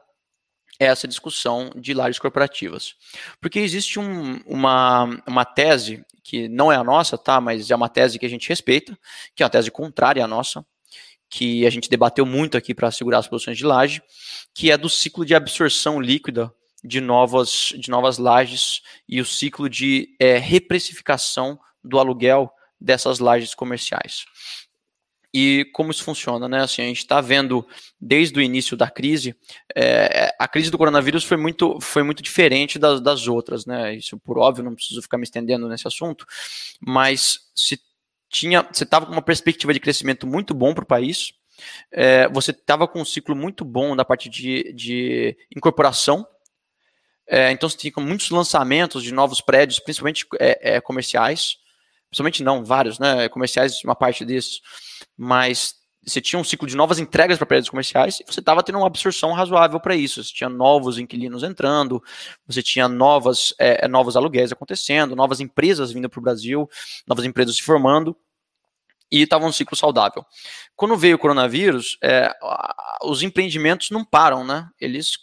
C: essa discussão de lajes corporativas. Porque existe um, uma, uma tese, que não é a nossa, tá? Mas é uma tese que a gente respeita, que é uma tese contrária à nossa, que a gente debateu muito aqui para segurar as posições de laje, que é do ciclo de absorção líquida de novas, de novas lajes e o ciclo de é, reprecificação do aluguel dessas lajes comerciais. E como isso funciona, né? Assim, a gente está vendo desde o início da crise, é, a crise do coronavírus foi muito, foi muito diferente das, das outras, né? Isso por óbvio, não preciso ficar me estendendo nesse assunto, mas se tinha, você estava com uma perspectiva de crescimento muito bom para o país, é, você estava com um ciclo muito bom da parte de, de incorporação É, então você tinha muitos lançamentos de novos prédios, principalmente é, é, comerciais, principalmente não, vários, né? Comerciais, uma parte desses, mas você tinha um ciclo de novas entregas para prédios comerciais e você estava tendo uma absorção razoável para isso. Você tinha novos inquilinos entrando, você tinha novas, é novos aluguéis acontecendo, novas empresas vindo para o Brasil, novas empresas se formando e estava um ciclo saudável. Quando veio o coronavírus, é, os empreendimentos não param, né? Eles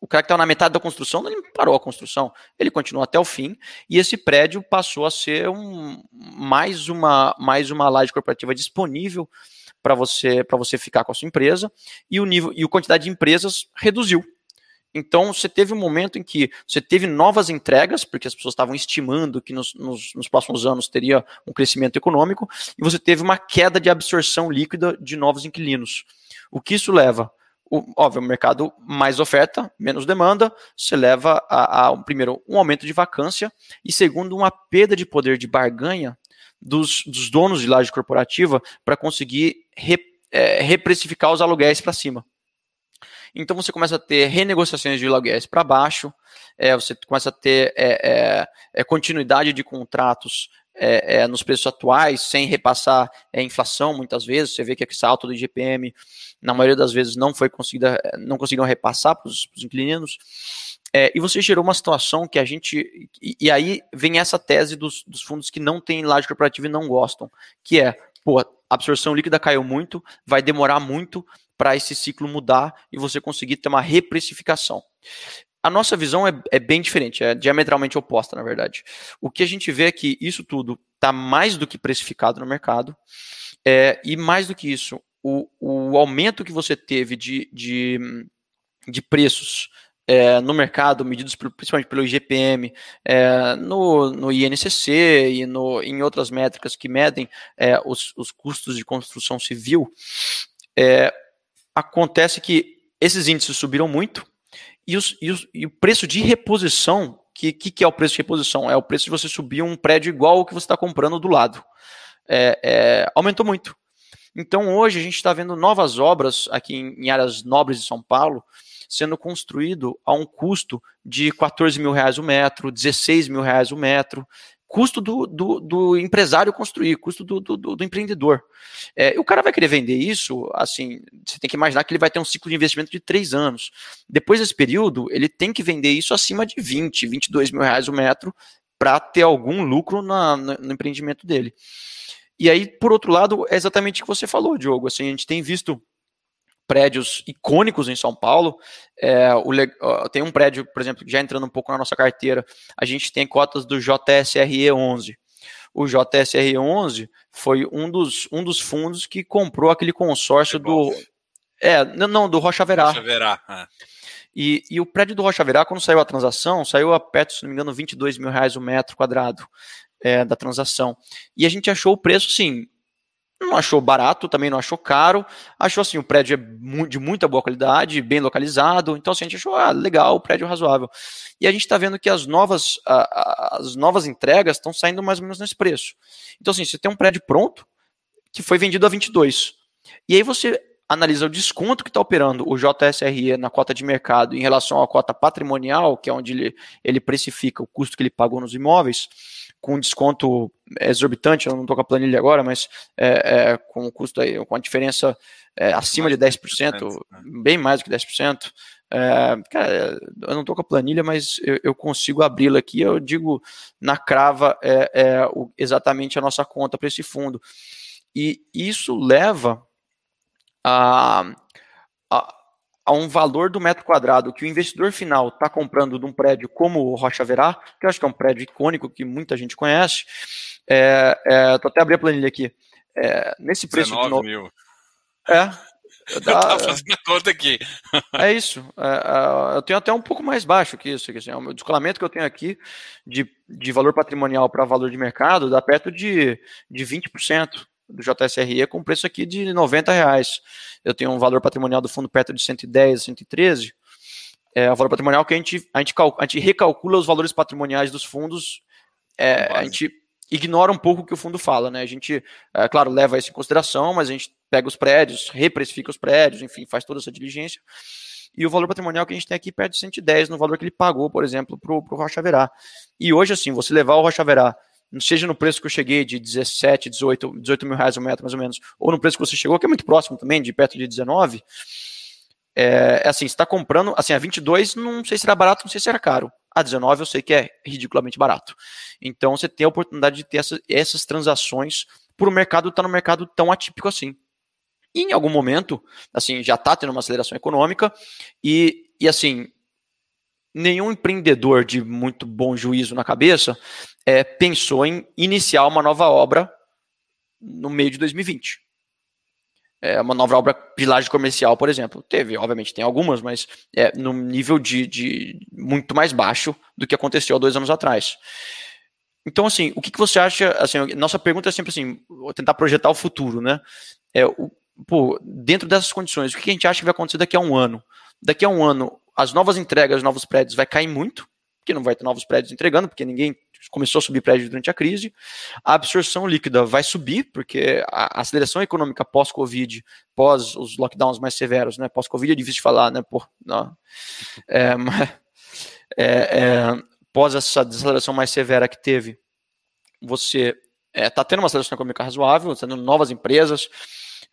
C: o cara que estava na metade da construção, ele parou a construção, ele continuou até o fim, e esse prédio passou a ser um, mais, uma, mais uma laje corporativa disponível para você para você ficar com a sua empresa, e o nível e a quantidade de empresas reduziu. Então, você teve um momento em que você teve novas entregas, porque as pessoas estavam estimando que nos, nos, nos, próximos anos teria um crescimento econômico, e você teve uma queda de absorção líquida de novos inquilinos. O que isso leva? Óbvio, o mercado mais oferta, menos demanda, você leva a, a, primeiro, um aumento de vacância, e segundo, uma perda de poder de barganha dos, dos donos de laje corporativa para conseguir re, é, reprecificar os aluguéis para cima. Então você começa a ter renegociações de aluguéis para baixo, é, você começa a ter é, é, é continuidade de contratos é, é, nos preços atuais, sem repassar a inflação, muitas vezes. Você vê que esse alto do IGPM, na maioria das vezes, não foi conseguida, não conseguiram repassar para os inquilinos. É, e você gerou uma situação que a gente. E, e aí vem essa tese dos, dos, fundos que não têm laje corporativa e não gostam, que é, pô, a absorção líquida caiu muito, vai demorar muito para esse ciclo mudar e você conseguir ter uma reprecificação. A nossa visão é, é, bem diferente, é diametralmente oposta, na verdade. O que a gente vê é que isso tudo está mais do que precificado no mercado, é, e mais do que isso, o, o aumento que você teve de, de, de preços é, no mercado, medidos principalmente pelo IGPM, é, no, no INCC e no, em outras métricas que medem é, os, os custos de construção civil, é, acontece que esses índices subiram muito e, os, e, os, e o preço de reposição, que, que, que, é o preço de reposição? É o preço de você subir um prédio igual ao que você está comprando do lado. É, é, aumentou muito. Então hoje a gente está vendo novas obras aqui em, em, áreas nobres de São Paulo sendo construído a um custo de 14 mil reais o metro, 16 mil reais o metro, custo do, do, do empresário construir, custo do, do, do empreendedor. É, o cara vai querer vender isso, assim, você tem que imaginar que ele vai ter um ciclo de investimento de três anos. Depois desse período, ele tem que vender isso acima de 20, 22 mil reais o metro para ter algum lucro na, no, empreendimento dele. E aí, por outro lado, é exatamente o que você falou, Diogo. Assim, a gente tem visto prédios icônicos em São Paulo. É, o, tem um prédio, por exemplo, já entrando um pouco na nossa carteira, a gente tem cotas do JSRE 11. O JSRE 11 foi um dos, um dos fundos que comprou aquele consórcio é do. É, não, do Rocha Verá. Rocha Verá. É. E, e o prédio do Rocha Verá, quando saiu a transação, saiu a perto, se não me engano, 22 mil reais o metro quadrado é, da transação. E a gente achou o preço, sim, não achou barato, também não achou caro. Achou assim, o prédio é de muita boa qualidade, bem localizado. Então, assim, a gente achou ah, legal, o prédio razoável. E a gente está vendo que as novas, as novas entregas estão saindo mais ou menos nesse preço. Então, assim, você tem um prédio pronto que foi vendido a 22. E aí você analisa o desconto que está operando o JSRE na cota de mercado em relação à cota patrimonial, que é onde ele, ele precifica o custo que ele pagou nos imóveis com desconto exorbitante, eu não estou com a planilha agora, mas é, é, com o custo aí, com a diferença é, acima de 10%, né? bem mais do que 10%. É, cara, eu não estou com a planilha, mas eu, eu consigo abri-la aqui. Eu digo na crava é, é o, exatamente a nossa conta para esse fundo. E isso leva a, a a um valor do metro quadrado que o investidor final está comprando de um prédio como o Rocha Verá, que eu acho que é um prédio icônico que muita gente conhece. É, é, tô até abrir a planilha aqui. É, nesse preço 19 de no... mil. É.
A: Dá, eu tava fazendo a conta aqui.
C: É isso. É, é, eu tenho até um pouco mais baixo que isso. Assim, o descolamento que eu tenho aqui de, de valor patrimonial para valor de mercado dá perto de, de 20% do JSRE com preço aqui de 90 reais. Eu tenho um valor patrimonial do fundo perto de 110, 113. É o valor patrimonial que a gente, a gente, a gente recalcula os valores patrimoniais dos fundos. É, a gente ignora um pouco o que o fundo fala, né? A gente, é, claro, leva isso em consideração, mas a gente pega os prédios, reprecifica os prédios, enfim, faz toda essa diligência. e o valor patrimonial que a gente tem aqui perto de 110 no valor que ele pagou, por exemplo, para o Rocha Verá. E hoje, assim, você levar o Rocha Verá, seja no preço que eu cheguei de 17, 18, 18 mil reais o metro, mais ou menos, ou no preço que você chegou, que é muito próximo também, de perto de 19, é, é assim, você está comprando, assim, a 22 não sei se era barato, não sei se era caro. A 19 eu sei que é ridiculamente barato. Então você tem a oportunidade de ter essa, essas transações por o mercado estar tá no mercado tão atípico assim. E em algum momento, assim, já está tendo uma aceleração econômica e, e assim, nenhum empreendedor de muito bom juízo na cabeça é, pensou em iniciar uma nova obra no meio de 2020. É, uma nova obra de laje comercial, por exemplo. Teve, obviamente, tem algumas, mas é no nível de, de muito mais baixo do que aconteceu há dois anos atrás. Então, assim, o que, que você acha? Assim, nossa pergunta é sempre assim: tentar projetar o futuro, né? É, o, pô, dentro dessas condições, o que a gente acha que vai acontecer daqui a um ano? Daqui a um ano, as novas entregas, os novos prédios vai cair muito, porque não vai ter novos prédios entregando, porque ninguém começou a subir prédio durante a crise. A absorção líquida vai subir, porque a aceleração econômica pós-Covid, pós os lockdowns mais severos, né? Pós-Covid é difícil de falar, né? Por, não. É, é, é, pós essa desaceleração mais severa que teve, você está é, tá tendo uma aceleração econômica razoável, está tendo novas empresas,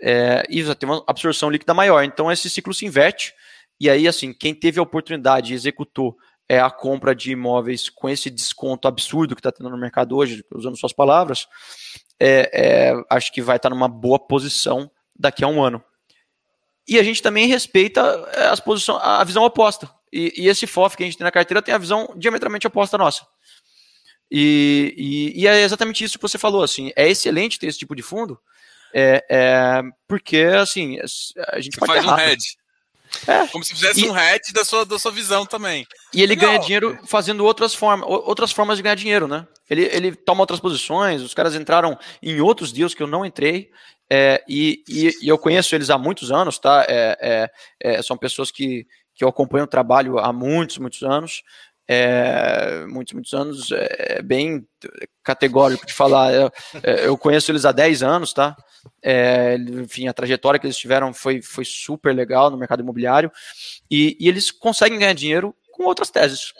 C: é, e já tem uma absorção líquida maior. Então esse ciclo se inverte, e aí, assim, quem teve a oportunidade e executou é, a compra de imóveis com esse desconto absurdo que está tendo no mercado hoje, usando suas palavras, é, é, acho que vai estar tá numa boa posição daqui a um ano. E a gente também respeita é, as posições, a visão oposta. E, e, esse FOF que a gente tem na carteira tem a visão diametralmente oposta à nossa. E, e, e, é exatamente isso que você falou. Assim, é excelente ter esse tipo de fundo, é, é porque assim a gente
A: você faz um hedge. É. Como se fizesse e, um hedge da sua, da sua visão também.
C: E ele ganha dinheiro fazendo outras formas, outras formas de ganhar dinheiro, né? Ele, ele toma outras posições, os caras entraram em outros deals que eu não entrei, é, e, e, e, eu conheço eles há muitos anos, tá? É, é, é são pessoas que, que eu acompanho o trabalho há muitos, muitos anos. É, muitos, muitos anos, é bem categórico de falar. Eu, é, eu conheço eles há 10 anos, tá? É, enfim, a trajetória que eles tiveram foi, foi super legal no mercado imobiliário e, e, eles conseguem ganhar dinheiro com outras teses.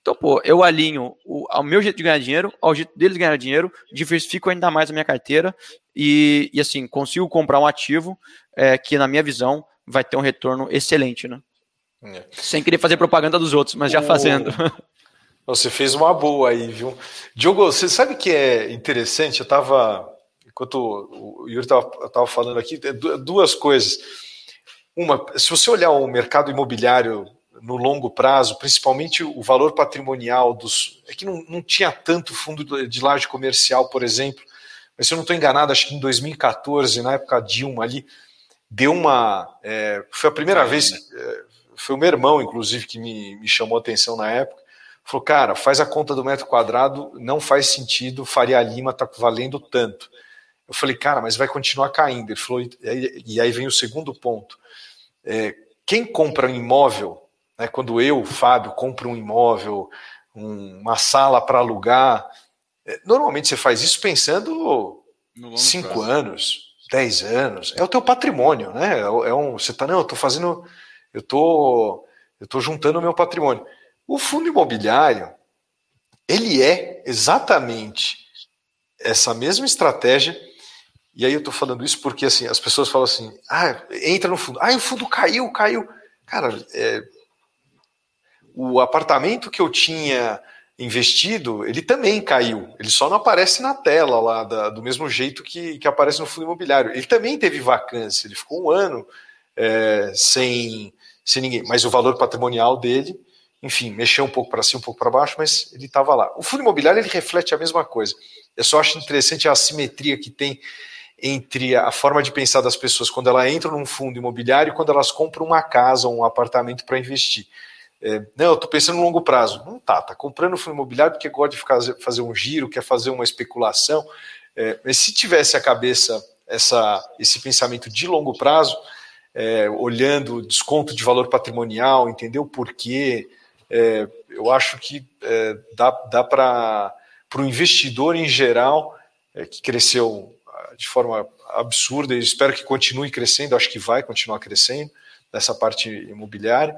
C: Então, pô, eu alinho o, ao meu jeito de ganhar dinheiro, ao jeito deles ganhar dinheiro, diversifico ainda mais a minha carteira e, e assim, consigo comprar um ativo é, que, na minha visão, vai ter um retorno excelente, né? É. Sem querer fazer propaganda dos outros, mas já fazendo.
B: Você fez uma boa aí, viu? Diogo, você sabe que é interessante? Eu estava enquanto o Yuri estava falando aqui, é duas coisas. Uma, se você olhar o mercado imobiliário no longo prazo, principalmente o valor patrimonial dos. É que não, não tinha tanto fundo de laje comercial, por exemplo, mas se eu não estou enganado, acho que em 2014, na época Dilma ali, deu uma. É, foi a primeira vez. É, foi o meu irmão, inclusive, que me, me chamou a atenção na época. Falou, cara, faz a conta do metro quadrado, não faz sentido, Faria Lima está valendo tanto. Eu falei, cara, mas vai continuar caindo. Ele falou, e aí vem o segundo ponto. É, quem compra um imóvel, né, quando eu, Fábio, compro um imóvel, um, uma sala para alugar, é, normalmente você faz isso pensando cinco prazo. anos, dez anos. É o teu patrimônio, né? É, é um, você tá, não, eu tô fazendo, eu tô, eu tô juntando o meu patrimônio. O fundo imobiliário, ele é exatamente essa mesma estratégia e aí eu tô falando isso porque assim, as pessoas falam assim: ah, entra no fundo. Ah, o fundo caiu, caiu. Cara, é, o apartamento que eu tinha investido, ele também caiu. Ele só não aparece na tela lá, da, do mesmo jeito que, que aparece no fundo imobiliário. Ele também teve vacância, ele ficou um ano é, sem, sem ninguém. Mas o valor patrimonial dele, enfim, mexeu um pouco para cima, um pouco para baixo, mas ele estava lá. O fundo imobiliário ele reflete a mesma coisa. Eu só acho interessante a assimetria que tem entre a forma de pensar das pessoas quando elas entram num fundo imobiliário e quando elas compram uma casa ou um apartamento para investir. É, não, eu estou pensando no longo prazo. Não tá, tá comprando fundo imobiliário porque gosta de ficar, fazer um giro, quer fazer uma especulação. É, mas se tivesse a cabeça essa, esse pensamento de longo prazo, é, olhando desconto de valor patrimonial, entender o porquê, é, eu acho que é, dá, dá para o investidor em geral, é, que cresceu de forma absurda e espero que continue crescendo, acho que vai continuar crescendo. dessa parte imobiliária.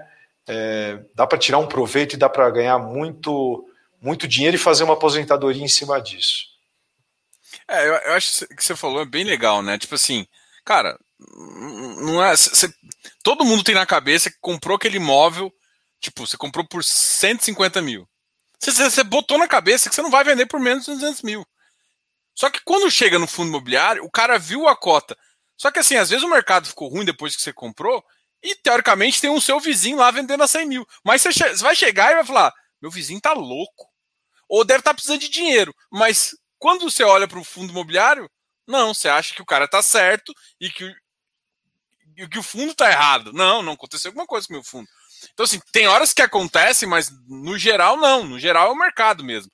B: É, dá para tirar um proveito e dá para ganhar muito, muito dinheiro e fazer uma aposentadoria em cima disso.
A: É, eu, eu acho que você falou é bem legal, né? Tipo assim, cara, não é. Cê, todo mundo tem na cabeça que comprou aquele imóvel, tipo, você comprou por 150 mil. Você, botou na cabeça que você não vai vender por menos de 200 mil. Só que quando chega no fundo imobiliário, o cara viu a cota. Só que assim, às vezes o mercado ficou ruim depois que você comprou, e teoricamente tem um seu vizinho lá vendendo a 100 mil. Mas você, você vai chegar e vai falar: meu vizinho tá louco. Ou deve estar tá precisando de dinheiro. Mas quando você olha para o fundo imobiliário, não, você acha que o cara tá certo e que, e que o fundo tá errado. Não, não aconteceu alguma coisa com o meu fundo. Então, assim, tem horas que acontece, mas no geral, não. No geral, é o mercado mesmo.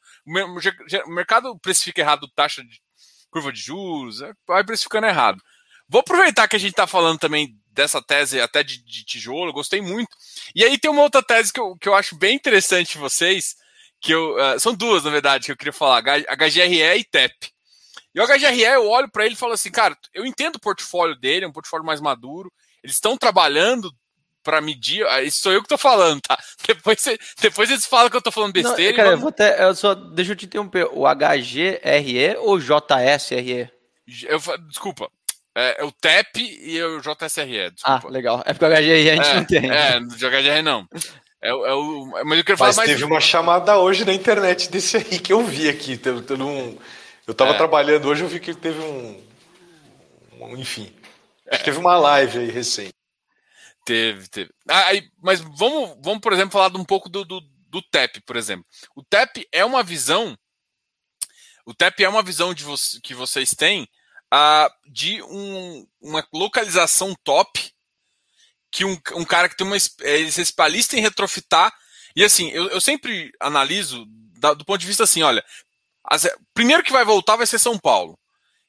A: O mercado precifica errado taxa de curva de juros, é, vai precificando errado. Vou aproveitar que a gente está falando também dessa tese até de, de, tijolo, gostei muito. E aí tem uma outra tese que eu, que eu acho bem interessante de vocês, que eu, uh, são duas, na verdade, que eu queria falar, HGRE e TEP. E o HGRE, eu olho para ele e falo assim, cara, eu entendo o portfólio dele, é um portfólio mais maduro, eles estão trabalhando para medir. Ah, isso sou eu que tô falando, tá? Depois, cê, depois eles falam que eu tô falando besteira.
C: Não, cara, eu vou até, eu só, deixa eu te interromper. O HGRE ou JSRE?
A: Eu, desculpa. É, é, o TEP e o JSRE. Desculpa.
C: Ah, legal. É porque o HGRE a gente
A: é,
C: não tem.
A: É, do HGRE não. É, é o, mas eu queria
B: falar
A: mas mais...
B: teve uma chamada hoje na internet desse aí que eu vi aqui. Eu, eu, não, eu tava é. trabalhando hoje, eu vi que teve um. um enfim. Acho que teve uma live aí recente.
A: Teve, teve. Ah, aí, mas vamos, vamos, por exemplo, falar um pouco do, do, do TEP, por exemplo. O TEP é uma visão. O TEP é uma visão de vo que vocês têm uh, de um, uma localização top que um, um cara que tem uma é, especialista em retrofitar. E assim, eu, eu sempre analiso da, do ponto de vista assim, olha, as, primeiro que vai voltar vai ser São Paulo.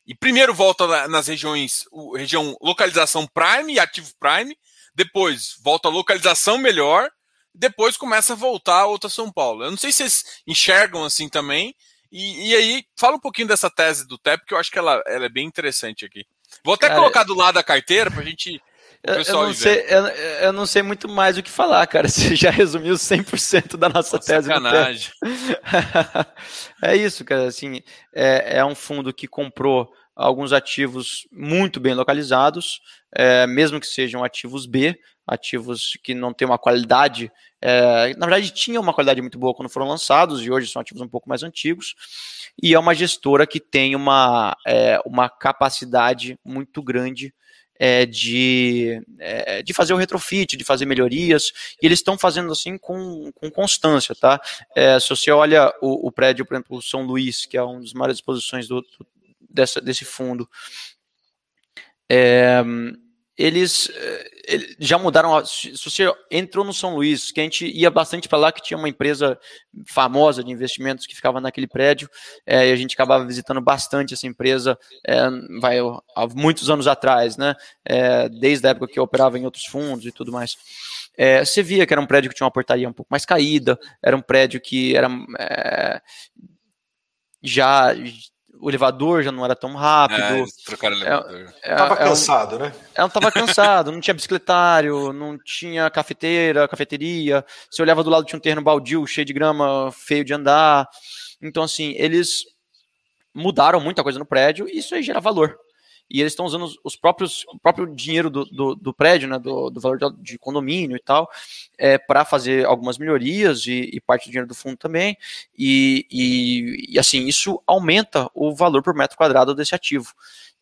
A: E primeiro volta na, nas regiões, o, região localização prime e ativo prime, depois volta a localização melhor, depois começa a voltar a outra São Paulo. Eu não sei se vocês enxergam assim também. E, e aí, fala um pouquinho dessa tese do TEP, que eu acho que ela, ela é bem interessante aqui. Vou até cara, colocar do lado da carteira para a gente.
C: Eu, eu, não sei, eu, eu, não sei muito mais o que falar, cara. Você já resumiu 100% da nossa Pô, tese.
A: Sacanagem.
C: é isso, cara. Assim, é, é um fundo que comprou alguns ativos muito bem localizados, é, mesmo que sejam ativos B, ativos que não têm uma qualidade, é, na verdade tinham uma qualidade muito boa quando foram lançados e hoje são ativos um pouco mais antigos, e é uma gestora que tem uma, é, uma capacidade muito grande é, de, é, de fazer o retrofit, de fazer melhorias, e eles estão fazendo assim com, com constância, tá? É, se você olha o, o, prédio, por exemplo, São Luís, que é uma das maiores exposições do, dessa, desse fundo. É, eles, eles, já mudaram. Se você entrou no São Luís, que a gente ia bastante para lá, que tinha uma empresa famosa de investimentos que ficava naquele prédio, é, e a gente acabava visitando bastante essa empresa é, vai, há muitos anos atrás, né? É, desde a época que eu operava em outros fundos e tudo mais. É, você via que era um prédio que tinha uma portaria um pouco mais caída, era um prédio que era é, já o elevador já não era tão rápido. É,
A: trocaram o elevador.
B: É, é, tava é cansado,
C: um,
B: né?
C: Ela é, tava cansado, não tinha bicicletário, não tinha cafeteira, cafeteria. Você olhava do lado tinha um terreno baldio, cheio de grama, feio de andar. Então, assim, eles mudaram muita coisa no prédio e isso aí gera valor e eles estão usando os próprios o próprio dinheiro do, do, do prédio, né, do, do, valor de, de, condomínio e tal, é, para fazer algumas melhorias e, e, parte do dinheiro do fundo também. E, e, e, assim, isso aumenta o valor por metro quadrado desse ativo.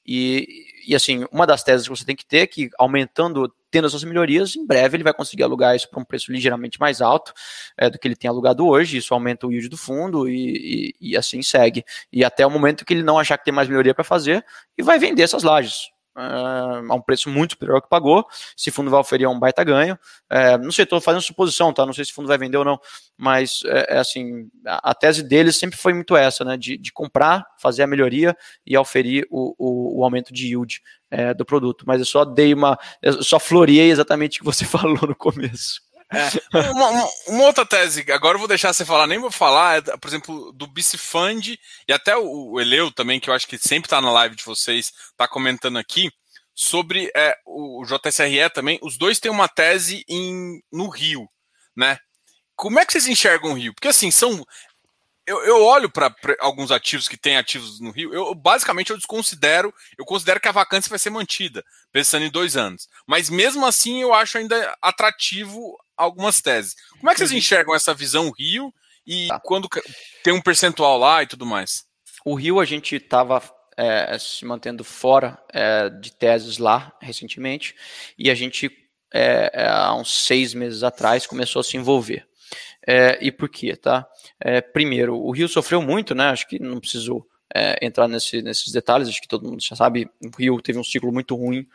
C: E, e assim, uma das teses que você tem que ter é que aumentando, tendo essas melhorias, em breve ele vai conseguir alugar isso para um preço ligeiramente mais alto é, do que ele tem alugado hoje, isso aumenta o yield do fundo e, e, e assim segue. E até o momento que ele não achar que tem mais melhoria para fazer e vai vender essas lajes a um preço muito superior ao que pagou. Esse fundo vai oferir um baita ganho. É, não sei, estou fazendo suposição, tá? Não sei se o fundo vai vender ou não, mas é, é assim, a, a, tese deles sempre foi muito essa, né? De, de comprar, fazer a melhoria e oferir o, o, o aumento de yield é, do produto. Mas eu só dei uma. Só floreei exatamente o que você falou no começo.
A: É. Uma, uma, outra tese, agora eu vou deixar você falar, nem vou falar, é, por exemplo, do Bicifund e até o, o Eleu também, que eu acho que sempre está na live de vocês, está comentando aqui, sobre é, o JSRE também. Os dois têm uma tese em, no Rio, né? Como é que vocês enxergam o Rio? Porque assim, são. Eu, eu olho para alguns ativos que têm ativos no Rio, eu basicamente eu desconsidero, eu considero que a vacância vai ser mantida, pensando em dois anos. Mas mesmo assim eu acho ainda atrativo algumas teses. Como é que vocês enxergam essa visão Rio e tá. quando tem um percentual lá e tudo mais?
C: O Rio a gente estava é, se mantendo fora é, de teses lá recentemente e a gente é, é há uns seis meses atrás começou a se envolver. É, e por quê, tá? É, primeiro, o Rio sofreu muito, né? Acho que não preciso entrar nesse, nesses detalhes, acho que todo mundo já sabe. O Rio teve um ciclo muito ruim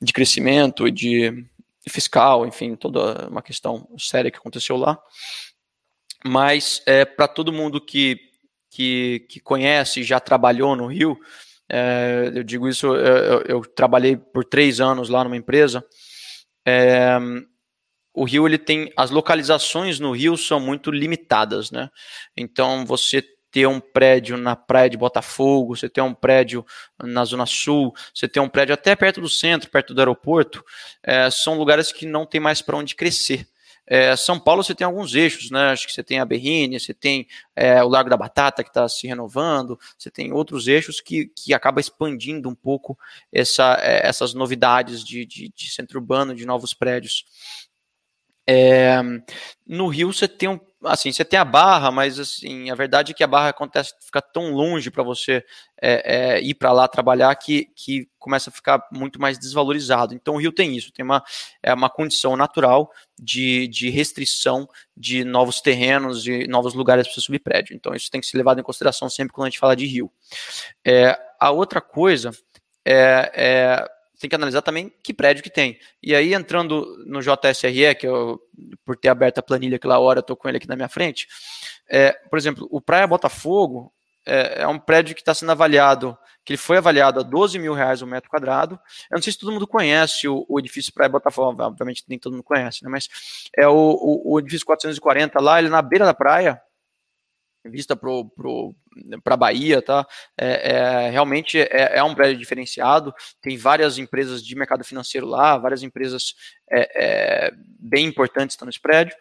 C: de crescimento e de fiscal, enfim, toda uma questão séria que aconteceu lá. Mas é, para todo mundo que que, que conhece, já trabalhou no Rio, é, eu digo isso, eu, eu, trabalhei por três anos lá numa empresa. É, o Rio ele tem as localizações no Rio são muito limitadas, né? Então você ter um prédio na praia de Botafogo, você ter um prédio na Zona Sul, você ter um prédio até perto do centro, perto do aeroporto, é, são lugares que não tem mais para onde crescer. É, São Paulo você tem alguns eixos, né? Acho que você tem a Berrine, você tem é, o Largo da Batata que está se renovando, você tem outros eixos que, que acaba expandindo um pouco essa, é, essas novidades de, de, de, centro urbano, de novos prédios. É, no Rio você tem um assim, você tem a barra, mas assim, a verdade é que a barra acontece, fica tão longe para você é, é, ir para lá trabalhar que, que começa a ficar muito mais desvalorizado. Então o Rio tem isso, tem uma, é uma condição natural de, de restrição de novos terrenos, de novos lugares para subir prédio. Então isso tem que ser levado em consideração sempre quando a gente fala de Rio. É, a outra coisa é, é tem que analisar também que prédio que tem. E aí, entrando no JSRE, que eu, por ter aberto a planilha aquela hora, estou com ele aqui na minha frente, é, por exemplo, o Praia Botafogo é, é um prédio que está sendo avaliado, que ele foi avaliado a 12 mil reais o um metro quadrado. Eu não sei se todo mundo conhece o, o edifício Praia Botafogo, obviamente nem todo mundo conhece, né? mas é o, o, o edifício 440 lá, ele é na beira da praia, vista para a Bahia, tá? É, é realmente é, é, um prédio diferenciado. Tem várias empresas de mercado financeiro lá, várias empresas é, é bem importantes estão nesse prédio.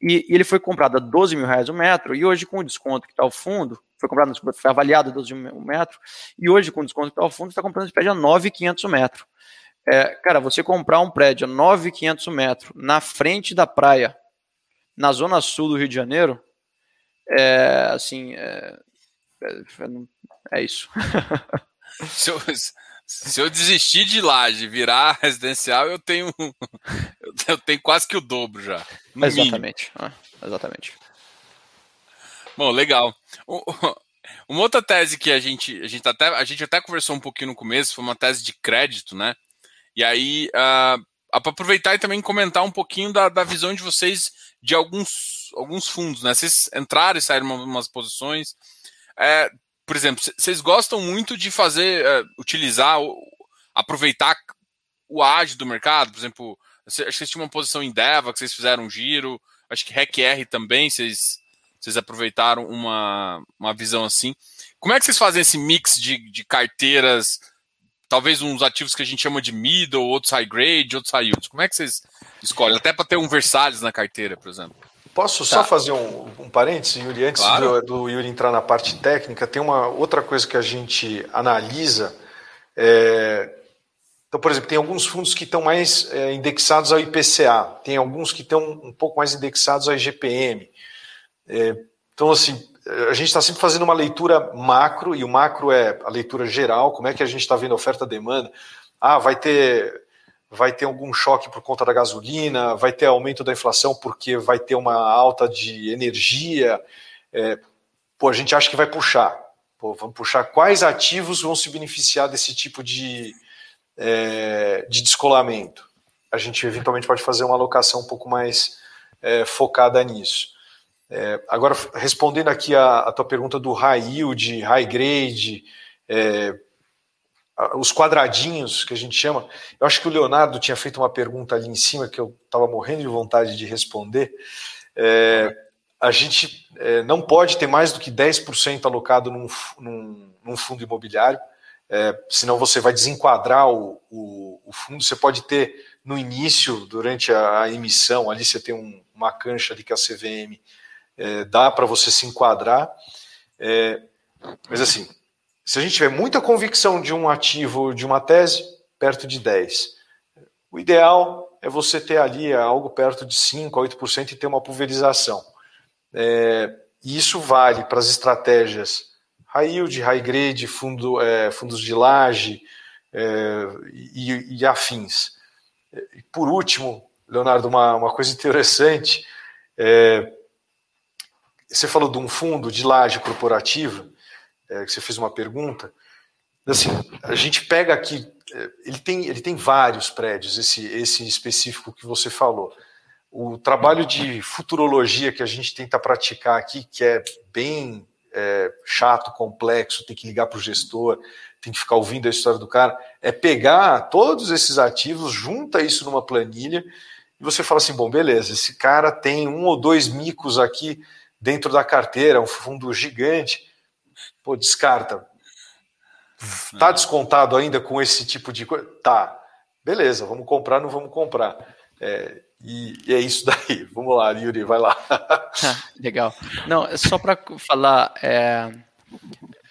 C: E, e, ele foi comprado a 12 mil reais o metro, e hoje, com o desconto que está ao fundo, foi comprado, foi avaliado a 12 mil o metro, e hoje, com o desconto que está ao fundo, está comprando esse prédio a 9,500 o metro. É, cara, você comprar um prédio a 9,500 o metro na frente da praia, na zona sul do Rio de Janeiro, é, assim, é, é, é isso.
A: se, eu, se eu desistir de laje virar residencial, eu tenho, eu tenho quase que o dobro já.
C: Exatamente. Ah, exatamente.
A: Bom, legal. Uma outra tese que a gente, a gente até, a gente até conversou um pouquinho no começo foi uma tese de crédito, né? E aí, uh, para aproveitar e também comentar um pouquinho da, da visão de vocês de alguns, alguns fundos, né? Vocês entraram e saíram umas posições. É, por exemplo, vocês gostam muito de fazer, é, utilizar, aproveitar o ágio do mercado, por exemplo, acho que vocês tinham uma posição em Deva, que vocês fizeram um giro, acho que REC-R também, vocês, vocês aproveitaram uma, uma visão assim. Como é que vocês fazem esse mix de, de carteiras talvez uns ativos que a gente chama de middle, outros high grade, outros high yields. Como é que vocês escolhem? Até para ter um Versalhes na carteira, por exemplo.
B: Posso tá. só fazer um, um parênteses, Yuri? Antes claro. do, do, Yuri entrar na parte técnica, tem uma outra coisa que a gente analisa. É... Então, por exemplo, tem alguns fundos que estão mais é, indexados ao IPCA, tem alguns que estão um pouco mais indexados ao IGPM. É, então, assim, a gente está sempre fazendo uma leitura macro, e o macro é a leitura geral, como é que a gente está vendo oferta-demanda. Ah, vai ter, vai ter algum choque por conta da gasolina, vai ter aumento da inflação porque vai ter uma alta de energia. É, pô, a gente acha que vai puxar. Pô, vamos puxar quais ativos vão se beneficiar desse tipo de, é, de descolamento. A gente eventualmente pode fazer uma alocação um pouco mais é, focada nisso. É, agora, respondendo aqui a, a, tua pergunta do high yield, high grade, é, os quadradinhos que a gente chama, eu acho que o Leonardo tinha feito uma pergunta ali em cima que eu estava morrendo de vontade de responder. É, a gente é, não pode ter mais do que 10% alocado num, num, num, fundo imobiliário. é, senão você vai desenquadrar o, o, o, fundo. Você pode ter no início, durante a, a emissão, ali você tem um, uma cancha ali que a CVM é, dá para você se enquadrar. É, mas assim, se a gente tiver muita convicção de um ativo, de uma tese, perto de 10. O ideal é você ter ali algo perto de 5 a 8% e ter uma pulverização. É, e isso vale para as estratégias high yield, high grade, fundo, é, fundos de laje é, e, e, afins. E por último, Leonardo, uma, uma coisa interessante, é, você falou de um fundo de laje corporativa, é, que você fez uma pergunta. Assim, a gente pega aqui, é, ele tem, ele tem vários prédios, esse, esse específico que você falou. O trabalho de futurologia que a gente tenta praticar aqui, que é bem é, chato, complexo, tem que ligar para o gestor, tem que ficar ouvindo a história do cara, é pegar todos esses ativos, junta isso numa planilha e você fala assim: bom, beleza, esse cara tem um ou dois micos aqui dentro da carteira, um fundo gigante. Pô, descarta. Tá descontado ainda com esse tipo de coisa? Tá. Beleza, vamos comprar, não vamos comprar. É, e, e, é isso daí. Vamos lá, Yuri, vai lá.
C: Legal. Não, só para falar é,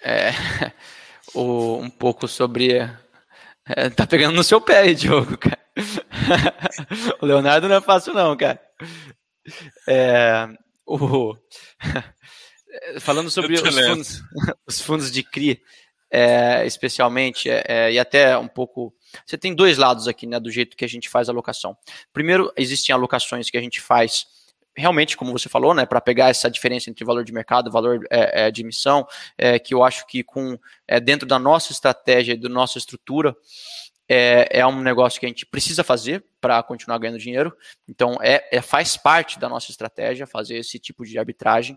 C: é, o, um pouco sobre. É, tá pegando no seu pé, Diogo, cara. o Leonardo não é fácil, não, cara. É, o, falando sobre os fundos, os fundos, de CRI, é, especialmente, é, é, e até um pouco. Você tem dois lados aqui, né, do jeito que a gente faz a alocação. Primeiro, existem alocações que a gente faz realmente, como você falou, né, para pegar essa diferença entre valor de mercado, valor é, é, de emissão, é, que eu acho que com é, dentro da nossa estratégia e da nossa estrutura, é, é um negócio que a gente precisa fazer para continuar ganhando dinheiro. Então, é, é, faz parte da nossa estratégia fazer esse tipo de arbitragem.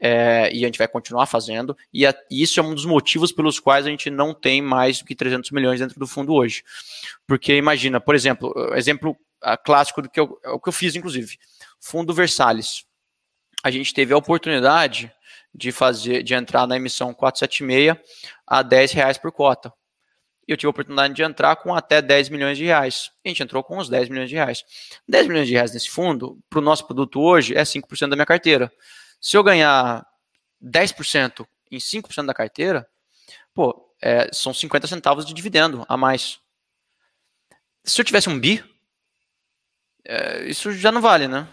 C: É, e a gente vai continuar fazendo, e, a, isso é um dos motivos pelos quais a gente não tem mais do que 300 milhões dentro do fundo hoje. Porque imagina, por exemplo, exemplo clássico do que eu, é o que eu fiz, inclusive, fundo Versalhes. A gente teve a oportunidade de fazer, de entrar na emissão 476 a 10 reais por cota eu tive a oportunidade de entrar com até 10 milhões de reais. A gente entrou com uns 10 milhões de reais. 10 milhões de reais nesse fundo, para o nosso produto hoje, é 5% da minha carteira. Se eu ganhar 10% em 5% da carteira, pô, é, são 50 centavos de dividendo a mais. Se eu tivesse um bi, é, isso já não vale, né?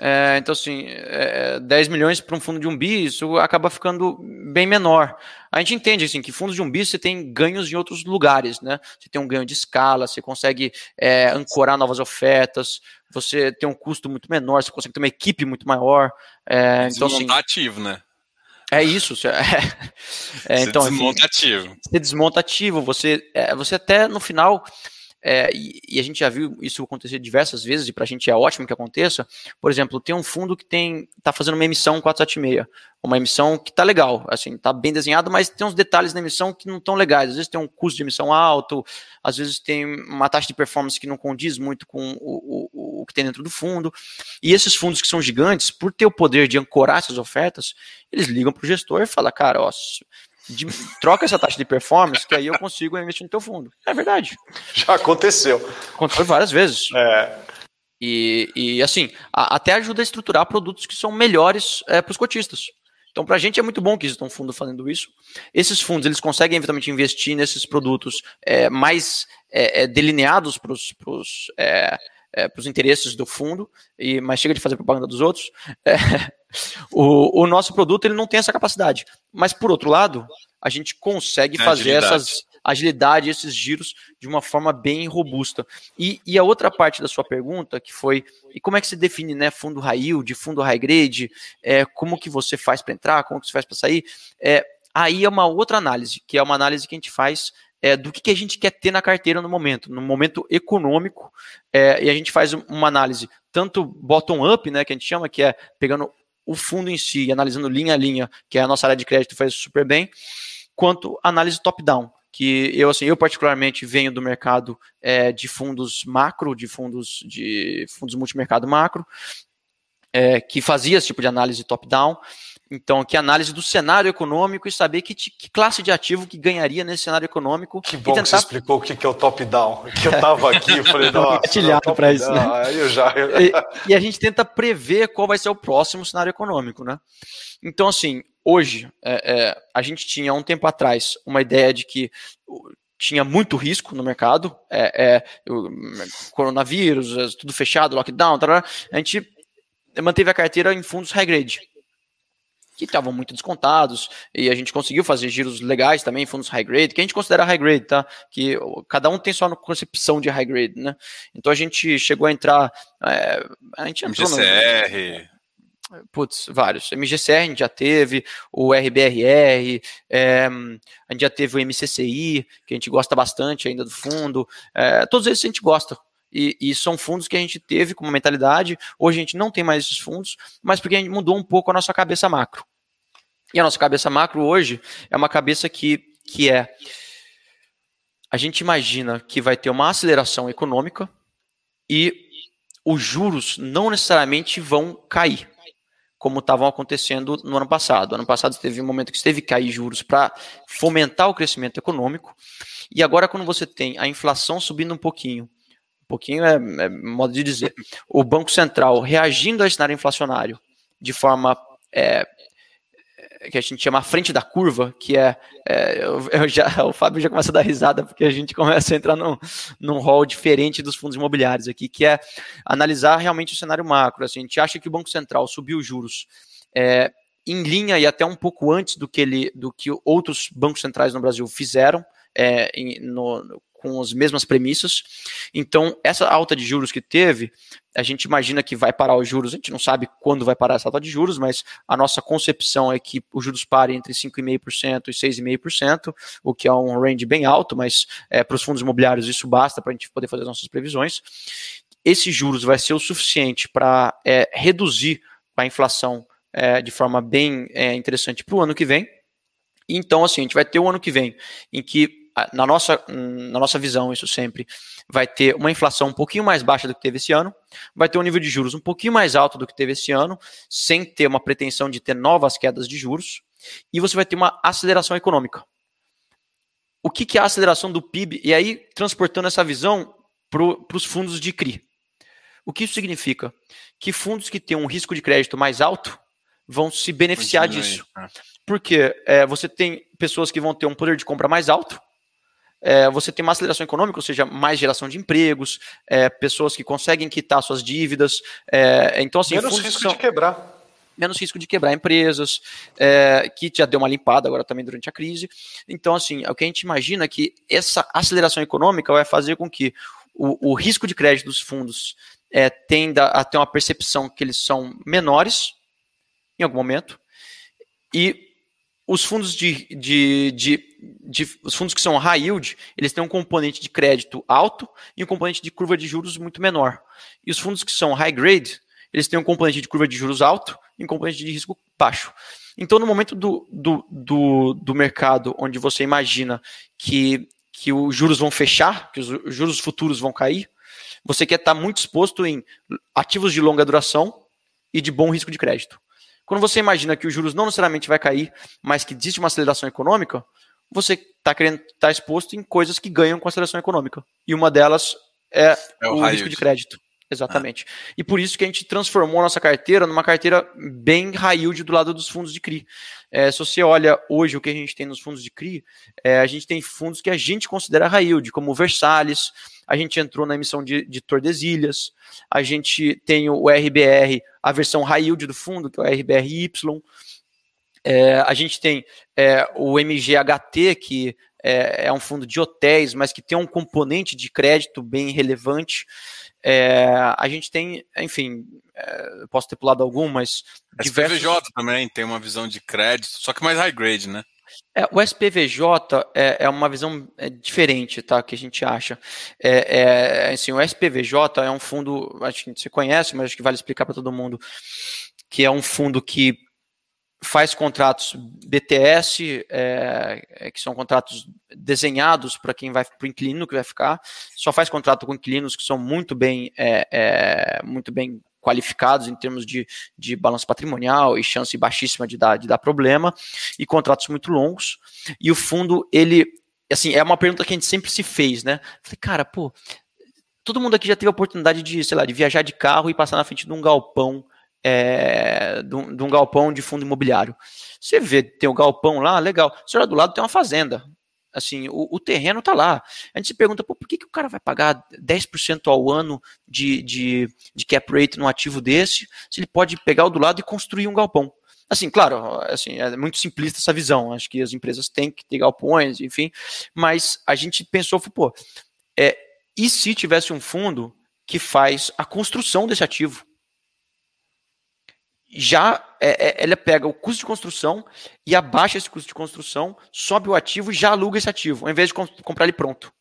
C: É, então, assim, é, 10 milhões para um fundo de um bi, isso acaba ficando bem menor. A gente entende assim, que fundos de um bi você tem ganhos em outros lugares, né? Você tem um ganho de escala, você consegue é, ancorar novas ofertas, você tem um custo muito menor, você consegue ter uma equipe muito maior. É, então, assim,
A: ativo, né?
C: É isso. É,
A: é, então, desmonta ativo.
C: Você desmonta ativo, você, é, você até no final é, e, e, a gente já viu isso acontecer diversas vezes, e para a gente é ótimo que aconteça. Por exemplo, tem um fundo que tem está fazendo uma emissão 476, uma emissão que está legal, assim, está bem desenhado, mas tem uns detalhes na emissão que não estão legais. Às vezes tem um custo de emissão alto, às vezes tem uma taxa de performance que não condiz muito com o, o, o que tem dentro do fundo. E esses fundos que são gigantes, por ter o poder de ancorar essas ofertas, eles ligam para o gestor e falam, cara, ó, de, troca essa taxa de performance, que aí eu consigo investir no teu fundo. É verdade.
B: Já aconteceu.
C: Aconteceu várias vezes.
B: É.
C: E, e assim, a, até ajuda a estruturar produtos que são melhores é, para os cotistas. Então, para a gente é muito bom que exista um fundo fazendo isso. Esses fundos, eles conseguem eventualmente investir nesses produtos é, mais é, é delineados para os é, é, interesses do fundo, e mas chega de fazer propaganda dos outros. É, o, o, nosso produto ele não tem essa capacidade. Mas, por outro lado, a gente consegue é fazer agilidade. essas agilidade, esses giros de uma forma bem robusta. E, e, a outra parte da sua pergunta, que foi, e como é que se define né, fundo high yield, fundo high grade, é, como que você faz para entrar, como que você faz para sair, é, aí é uma outra análise, que é uma análise que a gente faz é, do que, que, a gente quer ter na carteira no momento, no momento econômico, é, e a gente faz uma análise tanto bottom-up, né, que a gente chama, que é pegando o fundo em si, analisando linha a linha, que é a nossa área de crédito faz super bem, quanto análise top-down, que eu assim, eu particularmente venho do mercado é, de fundos macro, de fundos de fundos multimercado macro, é, que fazia esse tipo de análise top-down, Então, que análise do cenário econômico e saber que, que classe de ativo que ganharia nesse cenário econômico.
B: Que bom
C: tentar...
B: que você explicou o que é o top-down. Que eu estava aqui, eu falei, nossa,
C: para isso, né?
B: Aí eu já...
C: e, e a gente tenta prever qual vai ser o próximo cenário econômico, né? Então, assim, hoje, é, é, a gente tinha um tempo atrás uma ideia de que tinha muito risco no mercado, é, é o, coronavírus, é, tudo fechado, lockdown, tarará, a gente manteve a carteira em fundos high grade que estavam muito descontados, e a gente conseguiu fazer giros legais também, fundos high grade, que a gente considera high grade, tá? Que cada um tem sua concepção de high grade, né? Então a gente chegou a entrar. É, a gente entrou
A: MGCR.
C: No, putz, vários. MGCR a gente já teve, o RBRR, é, a gente já teve o MCCI, que a gente gosta bastante ainda do fundo. É, todos esses a gente gosta, e, e, são fundos que a gente teve como mentalidade. Hoje a gente não tem mais esses fundos, mas porque a gente mudou um pouco a nossa cabeça macro. E a nossa cabeça macro hoje é uma cabeça que, que é. A gente imagina que vai ter uma aceleração econômica e os juros não necessariamente vão cair, como estavam acontecendo no ano passado. No ano passado teve um momento que teve que cair juros para fomentar o crescimento econômico. E agora, quando você tem a inflação subindo um pouquinho pouquinho é, é, modo de dizer. O Banco Central reagindo ao cenário inflacionário de forma é, que a gente chama a frente da curva, que é, é eu, eu, já, o Fábio já começa a dar risada porque a gente começa a entrar num, num rol diferente dos fundos imobiliários aqui, que é analisar realmente o cenário macro. Assim, a gente acha que o Banco Central subiu os juros é, em linha e até um pouco antes do que, ele, do que outros bancos centrais no Brasil fizeram. É, em, no, com as mesmas premissas. Então, essa alta de juros que teve, a gente imagina que vai parar os juros, a gente não sabe quando vai parar essa alta de juros, mas a nossa concepção é que os juros parem entre 5,5% e 6,5%, o que é um range bem alto, mas é, para os fundos imobiliários isso basta para a gente poder fazer as nossas previsões. Esses juros vai ser o suficiente para é, reduzir a inflação é, de forma bem é, interessante para o ano que vem. Então, assim, a gente vai ter o ano que vem em que na nossa, na nossa visão, isso sempre vai ter uma inflação um pouquinho mais baixa do que teve esse ano, vai ter um nível de juros um pouquinho mais alto do que teve esse ano, sem ter uma pretensão de ter novas quedas de juros, e você vai ter uma aceleração econômica. O que, que é a aceleração do PIB? E aí, transportando essa visão para os fundos de CRI. O que isso significa? Que fundos que têm um risco de crédito mais alto vão se beneficiar disso. Né? Porque é, você tem pessoas que vão ter um poder de compra mais alto, é, você tem uma aceleração econômica, ou seja, mais geração de empregos, é, pessoas que conseguem quitar suas dívidas. É, então, assim,
B: menos risco são, de quebrar.
C: Menos risco de quebrar empresas, é, que já deu uma limpada agora também durante a crise. Então, assim, o que a gente imagina é que essa aceleração econômica vai fazer com que o, o risco de crédito dos fundos é, tenda a ter uma percepção que eles são menores em algum momento, e os fundos de, de, de, de, os fundos que são high yield, eles têm um componente de crédito alto e um componente de curva de juros muito menor. E os fundos que são high grade, eles têm um componente de curva de juros alto e um componente de risco baixo. Então, no momento do, do, do, do mercado onde você imagina que, que os juros vão fechar, que os juros futuros vão cair, você quer estar muito exposto em ativos de longa duração e de bom risco de crédito. Quando você imagina que os juros não necessariamente vai cair, mas que existe uma aceleração econômica, você está querendo estar tá exposto em coisas que ganham com aceleração econômica. E uma delas é, é o, o risco de crédito. Exatamente. Ah. E por isso que a gente transformou a nossa carteira numa carteira bem high yield do lado dos fundos de CRI. É, se você olha hoje o que a gente tem nos fundos de CRI, é, a gente tem fundos que a gente considera high yield, como o Versalhes, a gente entrou na emissão de, de Tordesilhas, a gente tem o RBR, a versão high yield do fundo, que é o RBRY, é, a gente tem é, o MGHT, que é, é, um fundo de hotéis, mas que tem um componente de crédito bem relevante. É, a gente tem, enfim, é, posso ter pulado algum, mas.
A: Diversos... SPVJ também tem uma visão de crédito, só que mais high grade, né?
C: É, o SPVJ é, é uma visão é, diferente, tá? Que a gente acha. É, é, assim, o SPVJ é um fundo, acho que você conhece, mas acho que vale explicar para todo mundo, que é um fundo que faz contratos BTS, é, é, que são contratos desenhados para quem vai para o inquilino que vai ficar, só faz contrato com inquilinos que são muito bem, é, é muito bem qualificados em termos de, de balanço patrimonial e chance baixíssima de dar, de dar problema, e contratos muito longos. E o fundo, ele, assim, é uma pergunta que a gente sempre se fez, né? Falei, cara, pô, todo mundo aqui já teve a oportunidade de, sei lá, de viajar de carro e passar na frente de um galpão, é, de, um, de um galpão de fundo imobiliário. Você vê, tem o galpão lá, legal. Você olha do lado, tem uma fazenda. Assim, o, o terreno está lá. A gente se pergunta, por que, que o cara vai pagar 10% ao ano de, de, de cap rate num ativo desse, se ele pode pegar o do lado e construir um galpão? Assim, claro, assim, é muito simplista essa visão. Acho que as empresas têm que ter galpões, enfim. Mas a gente pensou, pô, é, e se tivesse um fundo que faz a construção desse ativo? Já é, é, ela pega o custo de construção e abaixa esse custo de construção, sobe o ativo e já aluga esse ativo, ao invés de comp comprar ele pronto.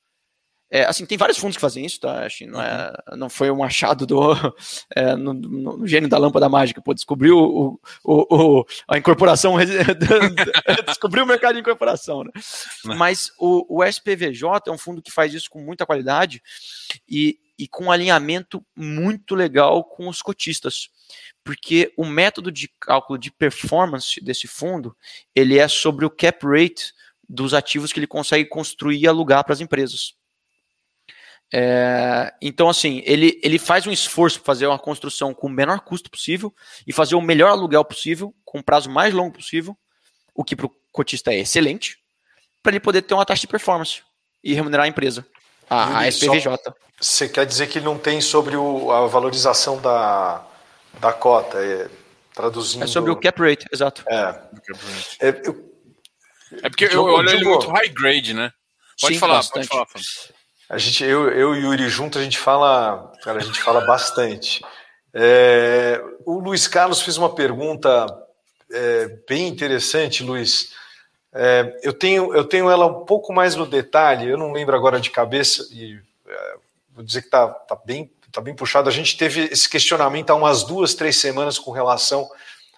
C: É, assim, tem vários fundos que fazem isso, tá? Acho não, é, não foi um achado do é, no, no, no, gênio da lâmpada mágica, pô, descobriu o, o, o, a incorporação, descobriu o mercado de incorporação, né? Mas o, o SPVJ é um fundo que faz isso com muita qualidade e, e com um alinhamento muito legal com os cotistas porque o método de cálculo de performance desse fundo ele é sobre o cap rate dos ativos que ele consegue construir e alugar para as empresas. É, então, assim, ele, ele faz um esforço para fazer uma construção com o menor custo possível e fazer o melhor aluguel possível, com o prazo mais longo possível, o que para o cotista é excelente, para ele poder ter uma taxa de performance e remunerar a empresa, a, a SPVJ.
B: Você quer dizer que não tem sobre o, a valorização da, da cota, é, traduzindo.
C: É sobre o cap rate, exato.
B: É.
A: É, eu, é porque eu, olho ele muito high grade, né? Pode Sim, falar, bastante. pode falar.
B: A gente, eu, eu e o Yuri junto, a gente fala, cara, a gente fala bastante. É, o Luiz Carlos fez uma pergunta é, bem interessante, Luiz. É, eu, tenho, eu tenho ela um pouco mais no detalhe, eu não lembro agora de cabeça, e é, vou dizer que está tá bem está bem puxado. A gente teve esse questionamento há umas duas, três semanas com relação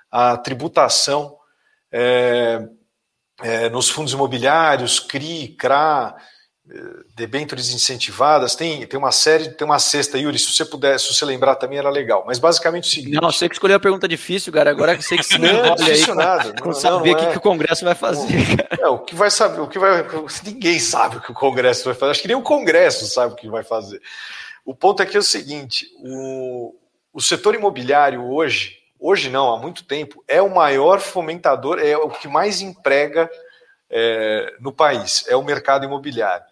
B: à tributação é, é, nos fundos imobiliários, CRI, CRA, debêntures incentivadas, tem, tem uma série, tem uma cesta, Yuri, se você puder, se você lembrar também era legal, mas basicamente o seguinte...
C: Não, você que escolheu a pergunta difícil, cara, agora que você que se não,
B: não aí nada. com,
C: com saber o que, é... que o Congresso vai fazer.
B: É, o que vai saber, o que vai, ninguém sabe o que o Congresso vai fazer, acho que nem o Congresso sabe o que vai fazer. O ponto aqui é o seguinte: o, o setor imobiliário hoje, hoje não, há muito tempo, é o maior fomentador, é o que mais emprega é, no país, é o mercado imobiliário.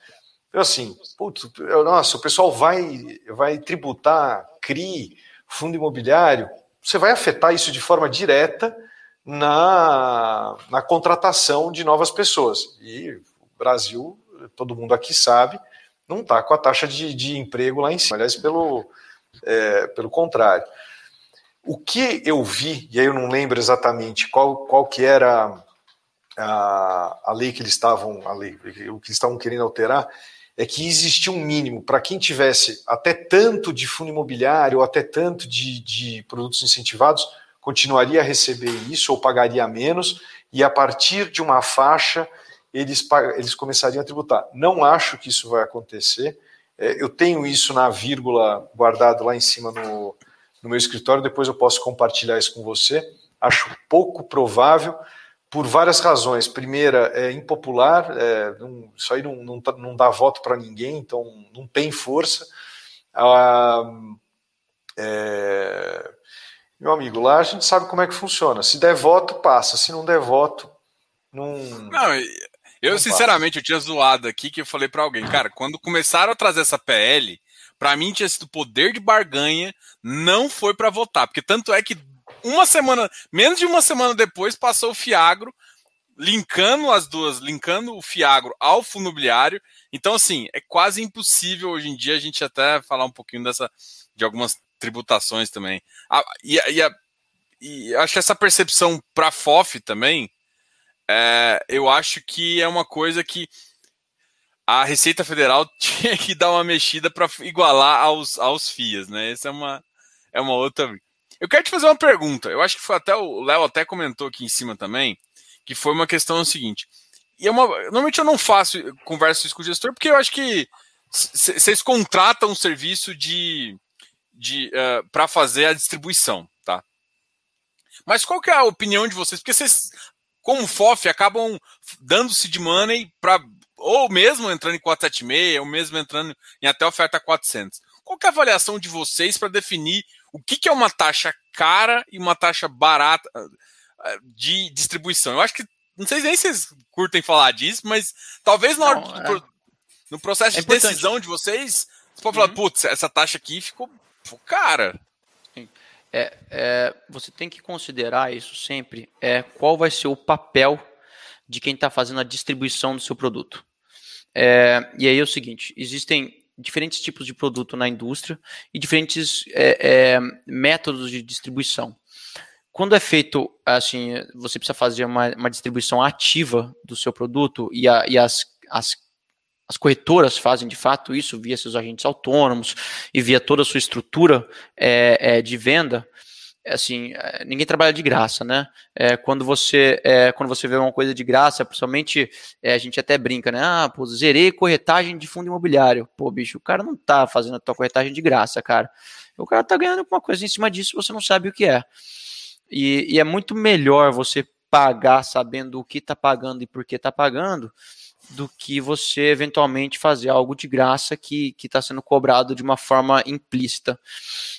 B: Então, assim, putz, nossa, o pessoal vai, vai tributar CRI, fundo imobiliário, você vai afetar isso de forma direta na, na contratação de novas pessoas. E o Brasil, todo mundo aqui sabe, não está com a taxa de, de emprego lá em cima, aliás, pelo, é, pelo contrário. O que eu vi, e aí eu não lembro exatamente qual, qual que era a, a lei que eles estavam, a lei, o que eles estavam querendo alterar, é que existia um mínimo para quem tivesse até tanto de fundo imobiliário ou até tanto de, de produtos incentivados, continuaria a receber isso ou pagaria menos, e a partir de uma faixa eles, eles começariam a tributar. Não acho que isso vai acontecer. É, eu tenho isso na vírgula guardado lá em cima no, no meu escritório, depois eu posso compartilhar isso com você. Acho pouco provável, por várias razões. Primeira, é impopular, é, não, isso aí não, não, tá, não dá voto para ninguém, então não tem força. Ah, é, meu amigo, lá a gente sabe como é que funciona. Se der voto, passa. Se não der voto, não.
A: Não, eu, sinceramente, eu tinha zoado aqui que eu falei para alguém, cara, quando começaram a trazer essa PL, para mim tinha sido poder de barganha, não foi para votar, porque tanto é que uma semana, menos de uma semana depois, passou o Fiagro, linkando as duas, linkando o Fiagro ao fundo imobiliário. Então, assim, é quase impossível hoje em dia a gente até falar um pouquinho dessa, de algumas tributações também. Ah, e, e, e acho que essa percepção para FOF também, é, eu acho que é uma coisa que a Receita Federal tinha que dar uma mexida para igualar aos, aos FIAs, né? Essa é uma, é uma outra. Eu quero te fazer uma pergunta. Eu acho que foi até o Léo até comentou aqui em cima também, que foi uma questão seguinte. E é uma, normalmente eu não faço conversa com o gestor porque eu acho que vocês contratam um serviço de, de uh, para fazer a distribuição, tá? Mas qual que é a opinião de vocês? Porque vocês, como FOF, acabam dando seed money para ou mesmo entrando em 476, ou mesmo entrando em até oferta 400. Qual é a avaliação de vocês para definir o que, que é uma taxa cara e uma taxa barata eh, de distribuição? Eu acho que, não sei nem se vocês curtem falar disso, mas talvez no, não, é. no processo é de decisão de vocês, você pode falar, uhum. putz, essa taxa aqui ficou cara.
C: É, é, você tem que considerar isso sempre, é qual vai ser o papel de quem está fazendo a distribuição do seu produto. É, e aí é o seguinte: existem diferentes tipos de produto na indústria e diferentes é, é, métodos de distribuição. Quando é feito assim, você precisa fazer uma, uma distribuição ativa do seu produto e, a, e as, as, as corretoras fazem de fato isso via seus agentes autônomos e via toda a sua estrutura é, é, de venda assim, é, ninguém trabalha de graça, né? É, quando você é, quando você vê uma coisa de graça, principalmente é, a gente até brinca, né? Ah, pô, zerei corretagem de fundo imobiliário. Pô, bicho, o cara não tá fazendo a tua corretagem de graça, cara. O cara tá ganhando alguma coisa em cima disso, você não sabe o que é. E, e é muito melhor você pagar sabendo o que tá pagando e por que tá pagando, do que você eventualmente fazer algo de graça que está sendo cobrado de uma forma implícita.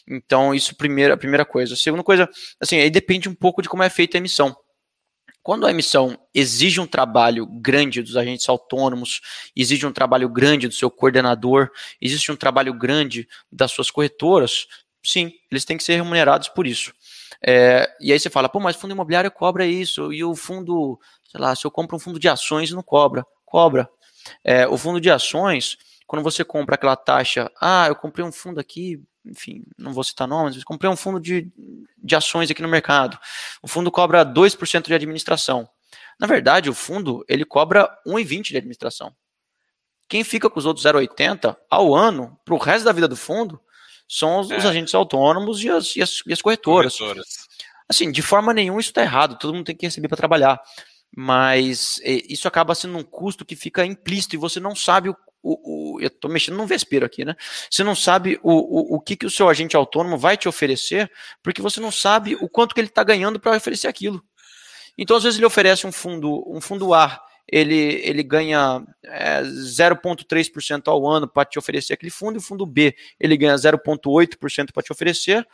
C: Então, isso primeira, a primeira coisa. A segunda coisa, assim, aí depende um pouco de como é feita a emissão. Quando a emissão exige um trabalho grande dos agentes autônomos, exige um trabalho grande do seu coordenador, existe um trabalho grande das suas corretoras, sim, eles têm que ser remunerados por isso. É, e aí você fala, pô, mas fundo imobiliário cobra isso, e o fundo, sei lá, se eu compro um fundo de ações, não cobra cobra. É, o fundo de ações, quando você compra aquela taxa, ah, eu comprei um fundo aqui, enfim, não vou citar nomes, mas comprei um fundo de, de ações aqui no mercado. O fundo cobra 2% de administração. Na verdade, o fundo ele cobra 1,20% de administração. Quem fica com os outros 0,80 ao ano, para o resto da vida do fundo, são os, é. os agentes autônomos e as, e as, e as corretoras. corretoras. Assim, de forma nenhuma isso está errado, todo mundo tem que receber para trabalhar mas isso acaba sendo um custo que fica implícito e você não sabe o, o, o eu estou mexendo num vespeiro aqui, né? Você não sabe o, o, o que, que o seu agente autônomo vai te oferecer, porque você não sabe o quanto que ele está ganhando para oferecer aquilo. Então, às vezes, ele oferece um fundo, um fundo A, ele, ele ganha é, 0,3% ao ano para te oferecer aquele fundo, e o fundo B, ele ganha 0,8% para te oferecer.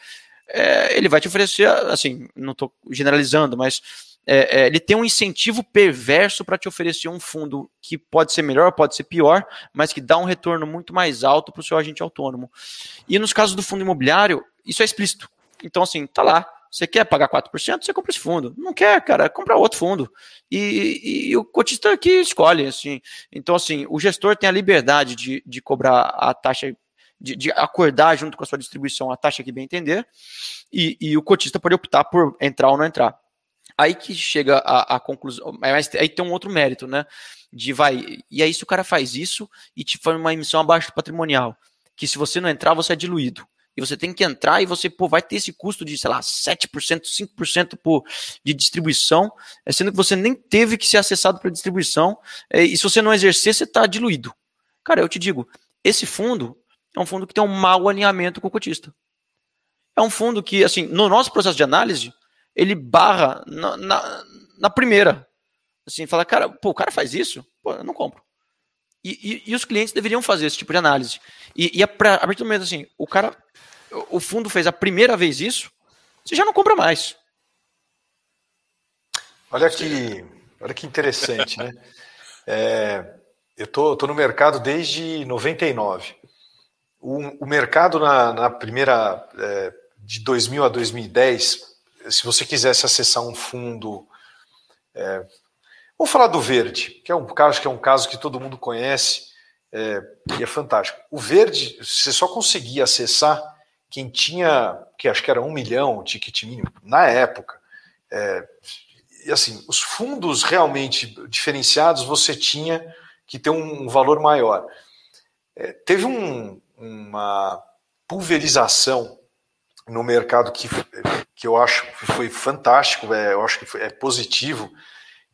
C: É, ele vai te oferecer, assim, não estou generalizando, mas é, é, ele tem um incentivo perverso para te oferecer um fundo que pode ser melhor, pode ser pior, mas que dá um retorno muito mais alto para o seu agente autônomo. E nos casos do fundo imobiliário, isso é explícito. Então, assim, tá lá. Você quer pagar 4%, você compra esse fundo. Não quer, cara, compra outro fundo. E, e, e o cotista aqui escolhe, assim. Então, assim, o gestor tem a liberdade de, de cobrar a taxa de, de, acordar junto com a sua distribuição a taxa que bem entender, e, e, o cotista pode optar por entrar ou não entrar. Aí que chega a, a conclusão, mas aí tem um outro mérito, né? De vai, e aí se o cara faz isso e te faz uma emissão abaixo do patrimonial, que se você não entrar, você é diluído. E você tem que entrar e você pô, vai ter esse custo de, sei lá, 7%, 5% por, de distribuição, é, sendo que você nem teve que ser acessado para distribuição, é, e se você não exercer, você está diluído. Cara, eu te digo, esse fundo é um fundo que tem um mau alinhamento com o cotista. É um fundo que, assim, no nosso processo de análise, ele barra na, na, na, primeira. Assim, fala, cara, pô, o cara faz isso? Pô, eu não compro. E, e, e os clientes deveriam fazer esse tipo de análise. E, e a, a partir do momento assim, o cara, o fundo fez a primeira vez isso, você já não compra mais.
B: Olha que, olha que interessante, né? É, eu tô, tô no mercado desde 99. O, o mercado na, na primeira é, de 2000 a 2010 se você quisesse acessar um fundo. É, vamos falar do verde, que é um caso que é um caso que todo mundo conhece é, e é fantástico. O verde, você só conseguia acessar quem tinha, que acho que era um milhão, o ticket mínimo, na época. É, e assim, os fundos realmente diferenciados você tinha que ter um valor maior. É, teve um, uma pulverização no mercado que, que eu acho que foi fantástico, é, eu acho que foi, é positivo,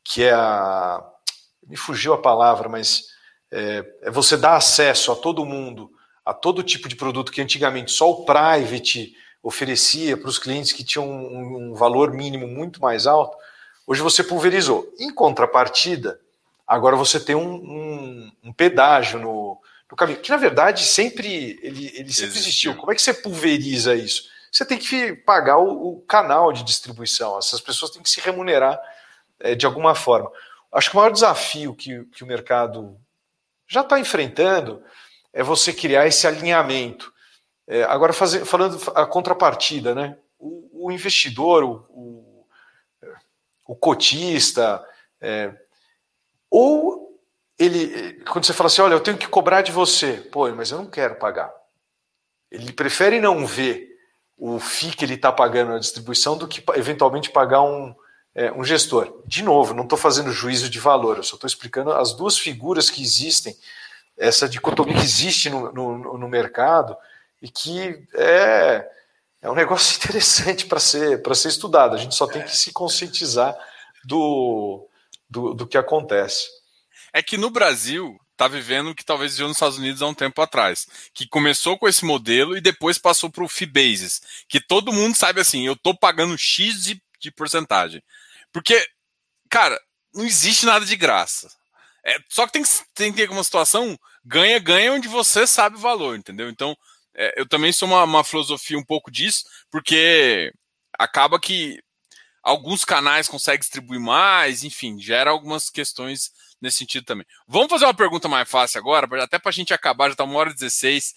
B: que é a. Me fugiu a palavra, mas é, é você dar acesso a todo mundo a todo tipo de produto que antigamente só o private oferecia para os clientes que tinham um, um valor mínimo muito mais alto, hoje você pulverizou. Em contrapartida, agora você tem um, um, um pedágio no, no, caminho, que na verdade sempre ele, ele sempre existiu. existiu. Como é que você pulveriza isso? Você tem que pagar o, o canal de distribuição, essas pessoas têm que se remunerar é, de alguma forma. Acho que o maior desafio que, que o mercado já está enfrentando é você criar esse alinhamento. É, agora, fazer, falando a contrapartida, né? o, o investidor, o, o, o cotista, é, ou ele, quando você fala assim, olha, eu tenho que cobrar de você, pô, mas eu não quero pagar. Ele prefere não ver o FII que ele está pagando na distribuição do que eventualmente pagar um, é, um gestor. De novo, não estou fazendo juízo de valor, eu só estou explicando as duas figuras que existem, essa dicotomia que existe no, no, no mercado e que é, é um negócio interessante para ser, ser estudado. A gente só tem que se conscientizar do, do, do que acontece.
A: É que no Brasil está vivendo o que talvez viveu nos Estados Unidos há um tempo atrás, que começou com esse modelo e depois passou para o fee basis, que todo mundo sabe assim, eu estou pagando X de, de porcentagem. Porque, cara, não existe nada de graça. É, só que tem, tem que ter uma situação ganha, ganha onde você sabe o valor, entendeu? Então, é, eu também sou uma, uma filosofia um pouco disso, porque acaba que alguns canais conseguem distribuir mais, enfim, gera algumas questões nesse sentido também. Vamos fazer uma pergunta mais fácil agora, até para a gente acabar, já está uma hora e 16.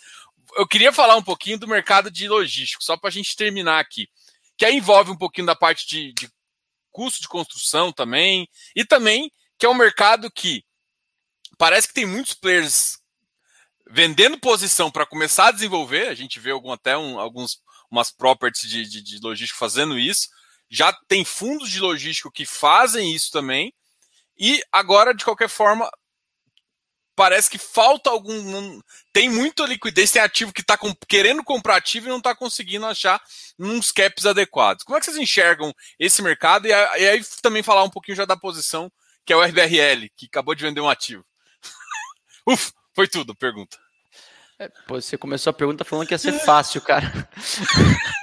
A: Eu queria falar um pouquinho do mercado de logístico, só para a gente terminar aqui, que aí envolve um pouquinho da parte de, de custo de construção também, e também que é um mercado que parece que tem muitos players vendendo posição para começar a desenvolver. A gente vê algum, até um, alguns umas properties de, de, de logístico fazendo isso. Já tem fundos de logístico que fazem isso também. E agora, de qualquer forma, parece que falta algum. Tem muita liquidez, tem ativo que está querendo comprar ativo e não está conseguindo achar uns caps adequados. Como é que vocês enxergam esse mercado? E, aí também falar um pouquinho já da posição, que é o RBRL, que acabou de vender um ativo. Uf, foi tudo, pergunta.
C: É, você começou a pergunta falando que ia ser fácil, cara.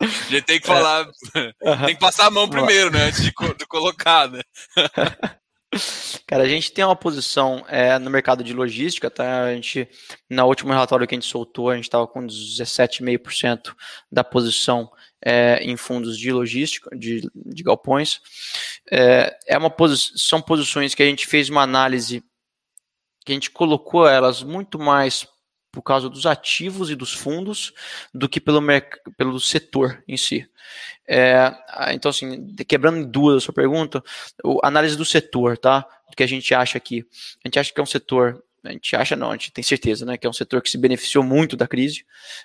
A: A gente tem que falar, é. tem que passar a mão primeiro, né? Antes de, de colocar, né?
C: Cara, a gente tem uma posição é, no mercado de logística, tá? A gente, na última relatório que a gente soltou, a gente estava com 17,5% da posição é, em fundos de logística, de, de galpões. É, é uma posi são posições que a gente fez uma análise que a gente colocou elas muito mais por causa dos ativos e dos fundos do que pelo, pelo setor em si. É, então, assim, quebrando em duas a sua pergunta, a análise do setor, tá? O que a gente acha aqui. A gente acha que é um setor a gente acha não, a gente tem certeza, né, que é um setor que se beneficiou muito da crise.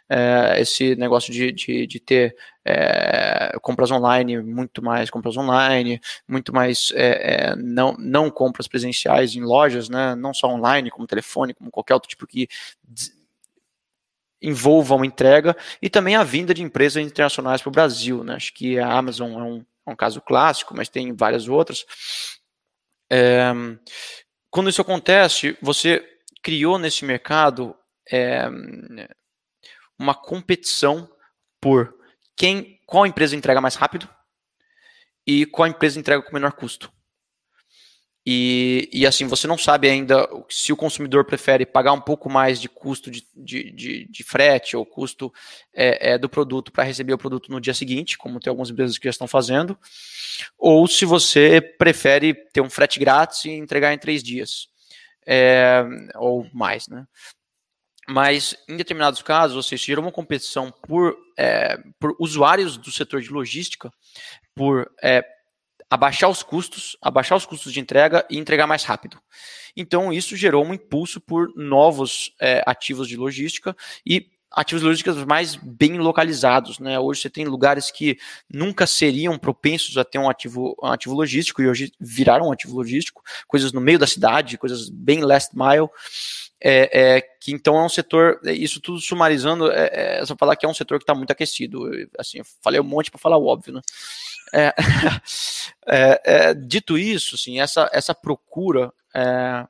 C: É, esse negócio de, de, de ter é, compras online, muito mais compras online, muito mais é, é não, não compras presenciais em lojas, né, não só online, como telefone, como qualquer outro tipo que envolva uma entrega, e também a vinda de empresas internacionais para o Brasil. Né, acho que a Amazon é um, é um caso clássico, mas tem várias outras. É, quando isso acontece, você criou nesse mercado é, uma competição por quem, qual empresa entrega mais rápido e qual empresa entrega com menor custo. E, e assim, você não sabe ainda se o consumidor prefere pagar um pouco mais de custo de, de, de, de frete ou custo é, é, do produto para receber o produto no dia seguinte, como tem algumas empresas que já estão fazendo, ou se você prefere ter um frete grátis e entregar em três dias, é, ou mais, né? Mas em determinados casos, seja, gerou uma competição por, é, por usuários do setor de logística, por é, abaixar os custos, abaixar os custos de entrega e entregar mais rápido. Então, isso gerou um impulso por novos é, ativos de logística e ativos logísticos mais bem localizados. Né? Hoje você tem lugares que nunca seriam propensos a ter um ativo, um ativo logístico e hoje viraram um ativo logístico, coisas no meio da cidade, coisas bem last mile. É, é, que então é um setor, isso tudo sumarizando, é, é só falar que é um setor que está muito aquecido. Assim, falei um monte para falar o óbvio, né? É, é, é, dito isso, assim, essa, essa procura é,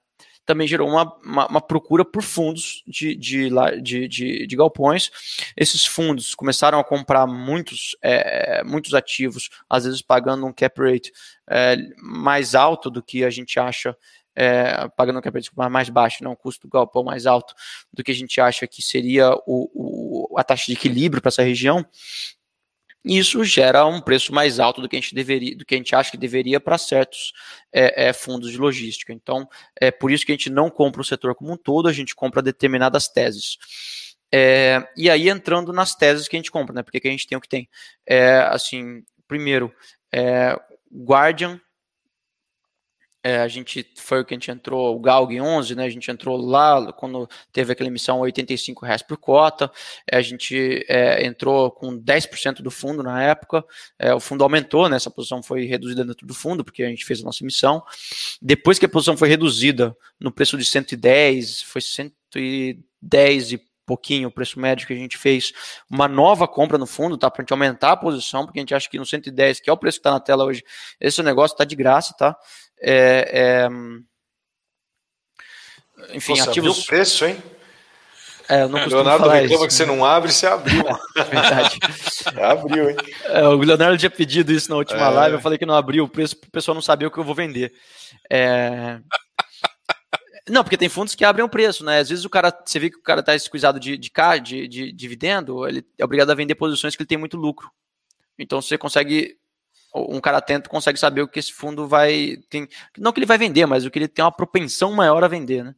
C: também gerou uma, uma, uma procura por fundos de, de, de, de, de, galpões. Esses fundos começaram a comprar muitos, é, muitos ativos, às vezes pagando um cap rate é, mais alto do que a gente acha é, pagando um cap rate mais baixo, não, um custo do galpão mais alto do que a gente acha que seria o, o a taxa de equilíbrio para essa região. Isso gera um preço mais alto do que a gente deveria, do que a gente acha que deveria para certos é, é, fundos de logística. Então, é por isso que a gente não compra o setor como um todo, a gente compra determinadas teses. É, e aí entrando nas teses que a gente compra, né? Porque que a gente tem o que tem. É, assim, primeiro, é, Guardian é, a gente foi o que a gente entrou, o Galg 11, né? A gente entrou lá quando teve aquela emissão 85 reais por cota. É, a gente é, entrou com 10% do fundo na época. É, o fundo aumentou, né? Essa posição foi reduzida dentro do fundo porque a gente fez a nossa emissão. Depois que a posição foi reduzida no preço de 110, foi 110 e pouquinho o preço médio que a gente fez uma nova compra no fundo, tá? Para gente aumentar a posição, porque a gente acha que no 110, que é o preço que está na tela hoje, esse negócio está de graça, tá? É, é...
B: Enfim, Você ativos. o preço, hein?
C: É, eu não
B: Leonardo reclama isso. que você não abre, você abriu. Verdade. abriu, hein?
C: É, o Leonardo tinha pedido isso na última é. live, eu falei que não abriu o preço, o pessoal não sabia o que eu vou vender. É... Não, porque tem fundos que abrem o preço, né? Às vezes o cara, você vê que o cara está esquisado de, de, de, de dividendo, ele é obrigado a vender posições que ele tem muito lucro. Então você consegue um cara atento consegue saber o que esse fundo vai. Tem, não que ele vai vender, mas o que ele tem uma propensão maior a vender. Né?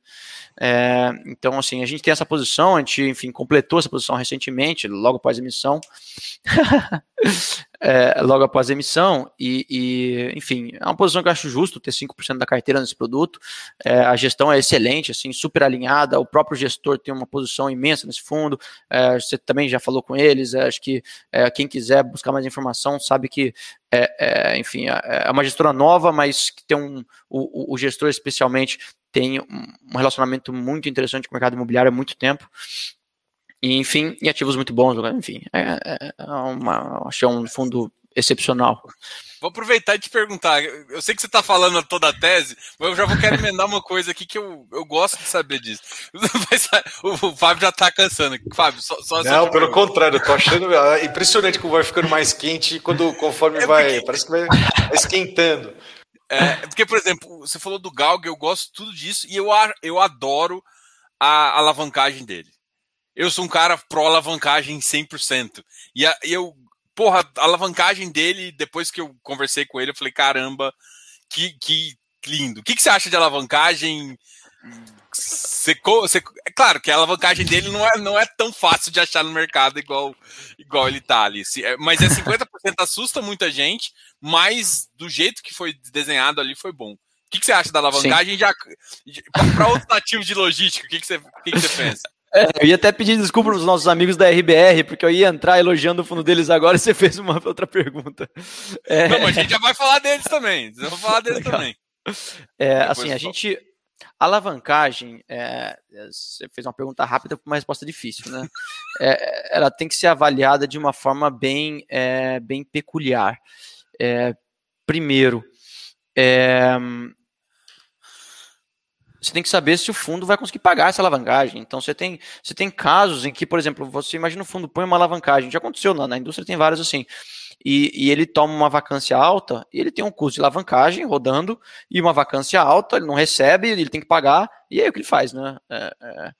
C: É, então, assim, a gente tem essa posição, a gente, enfim, completou essa posição recentemente, logo após a emissão. é, logo após a emissão, e, e, enfim, é uma posição que eu acho justo ter 5% da carteira nesse produto. É, a gestão é excelente, assim, super alinhada, o próprio gestor tem uma posição imensa nesse fundo. É, você também já falou com eles, é, acho que é, quem quiser buscar mais informação sabe que é, é, enfim, é, é uma gestora nova, mas que tem um, o, o gestor especialmente tem um relacionamento muito interessante com o mercado imobiliário há muito tempo. E, enfim, e ativos muito bons, enfim, é, é, é uma, acho que é um fundo excepcional.
A: Vou aproveitar e te perguntar. Eu sei que você está falando toda a tese, mas eu já vou querer emendar uma coisa aqui que eu, eu gosto de saber disso. o, Fábio já está cansando. Fábio, só, só
B: Não, pelo contrário, eu tô achando ah, impressionante como vai ficando mais quente quando conforme é vai. Porque... Parece que vai esquentando.
A: É, porque, por exemplo, você falou do Galg, eu gosto tudo disso e eu, eu adoro a alavancagem dele. Eu sou um cara pró alavancagem 100%. E, a, e eu porra, a alavancagem dele, depois que eu conversei com ele, eu falei, caramba, que, que lindo. O que, que você acha de alavancagem? Você, você, é claro que a alavancagem dele não é, não é tão fácil de achar no mercado igual, igual ele tá ali. É, mas é 50% assusta muita gente, mas do jeito que foi desenhado ali foi bom. O que, que você acha da alavancagem? Para outros ativos de logística, o que, que, você, o que, que você pensa?
C: É, eu ia até pedir desculpa para os nossos amigos da RBR, porque eu ia entrar elogiando o fundo deles agora e você fez uma outra pergunta.
A: É... Não, mas a gente já vai falar deles também. Vamos falar deles Legal. também.
C: É, assim, a gente. Alavancagem, é, você fez uma pergunta rápida com uma resposta difícil, né? É, ela tem que ser avaliada de uma forma bem, é, bem peculiar. É, primeiro, é, você tem que saber se o fundo vai conseguir pagar essa alavancagem. Então você tem, você tem casos em que, por exemplo, você imagina o fundo põe uma alavancagem, já aconteceu na, na indústria, tem vários assim. E, e, ele toma uma vacância alta, e ele tem um custo de alavancagem rodando, e uma vacância alta, ele não recebe, ele tem que pagar, e aí o que ele faz, né? É, é,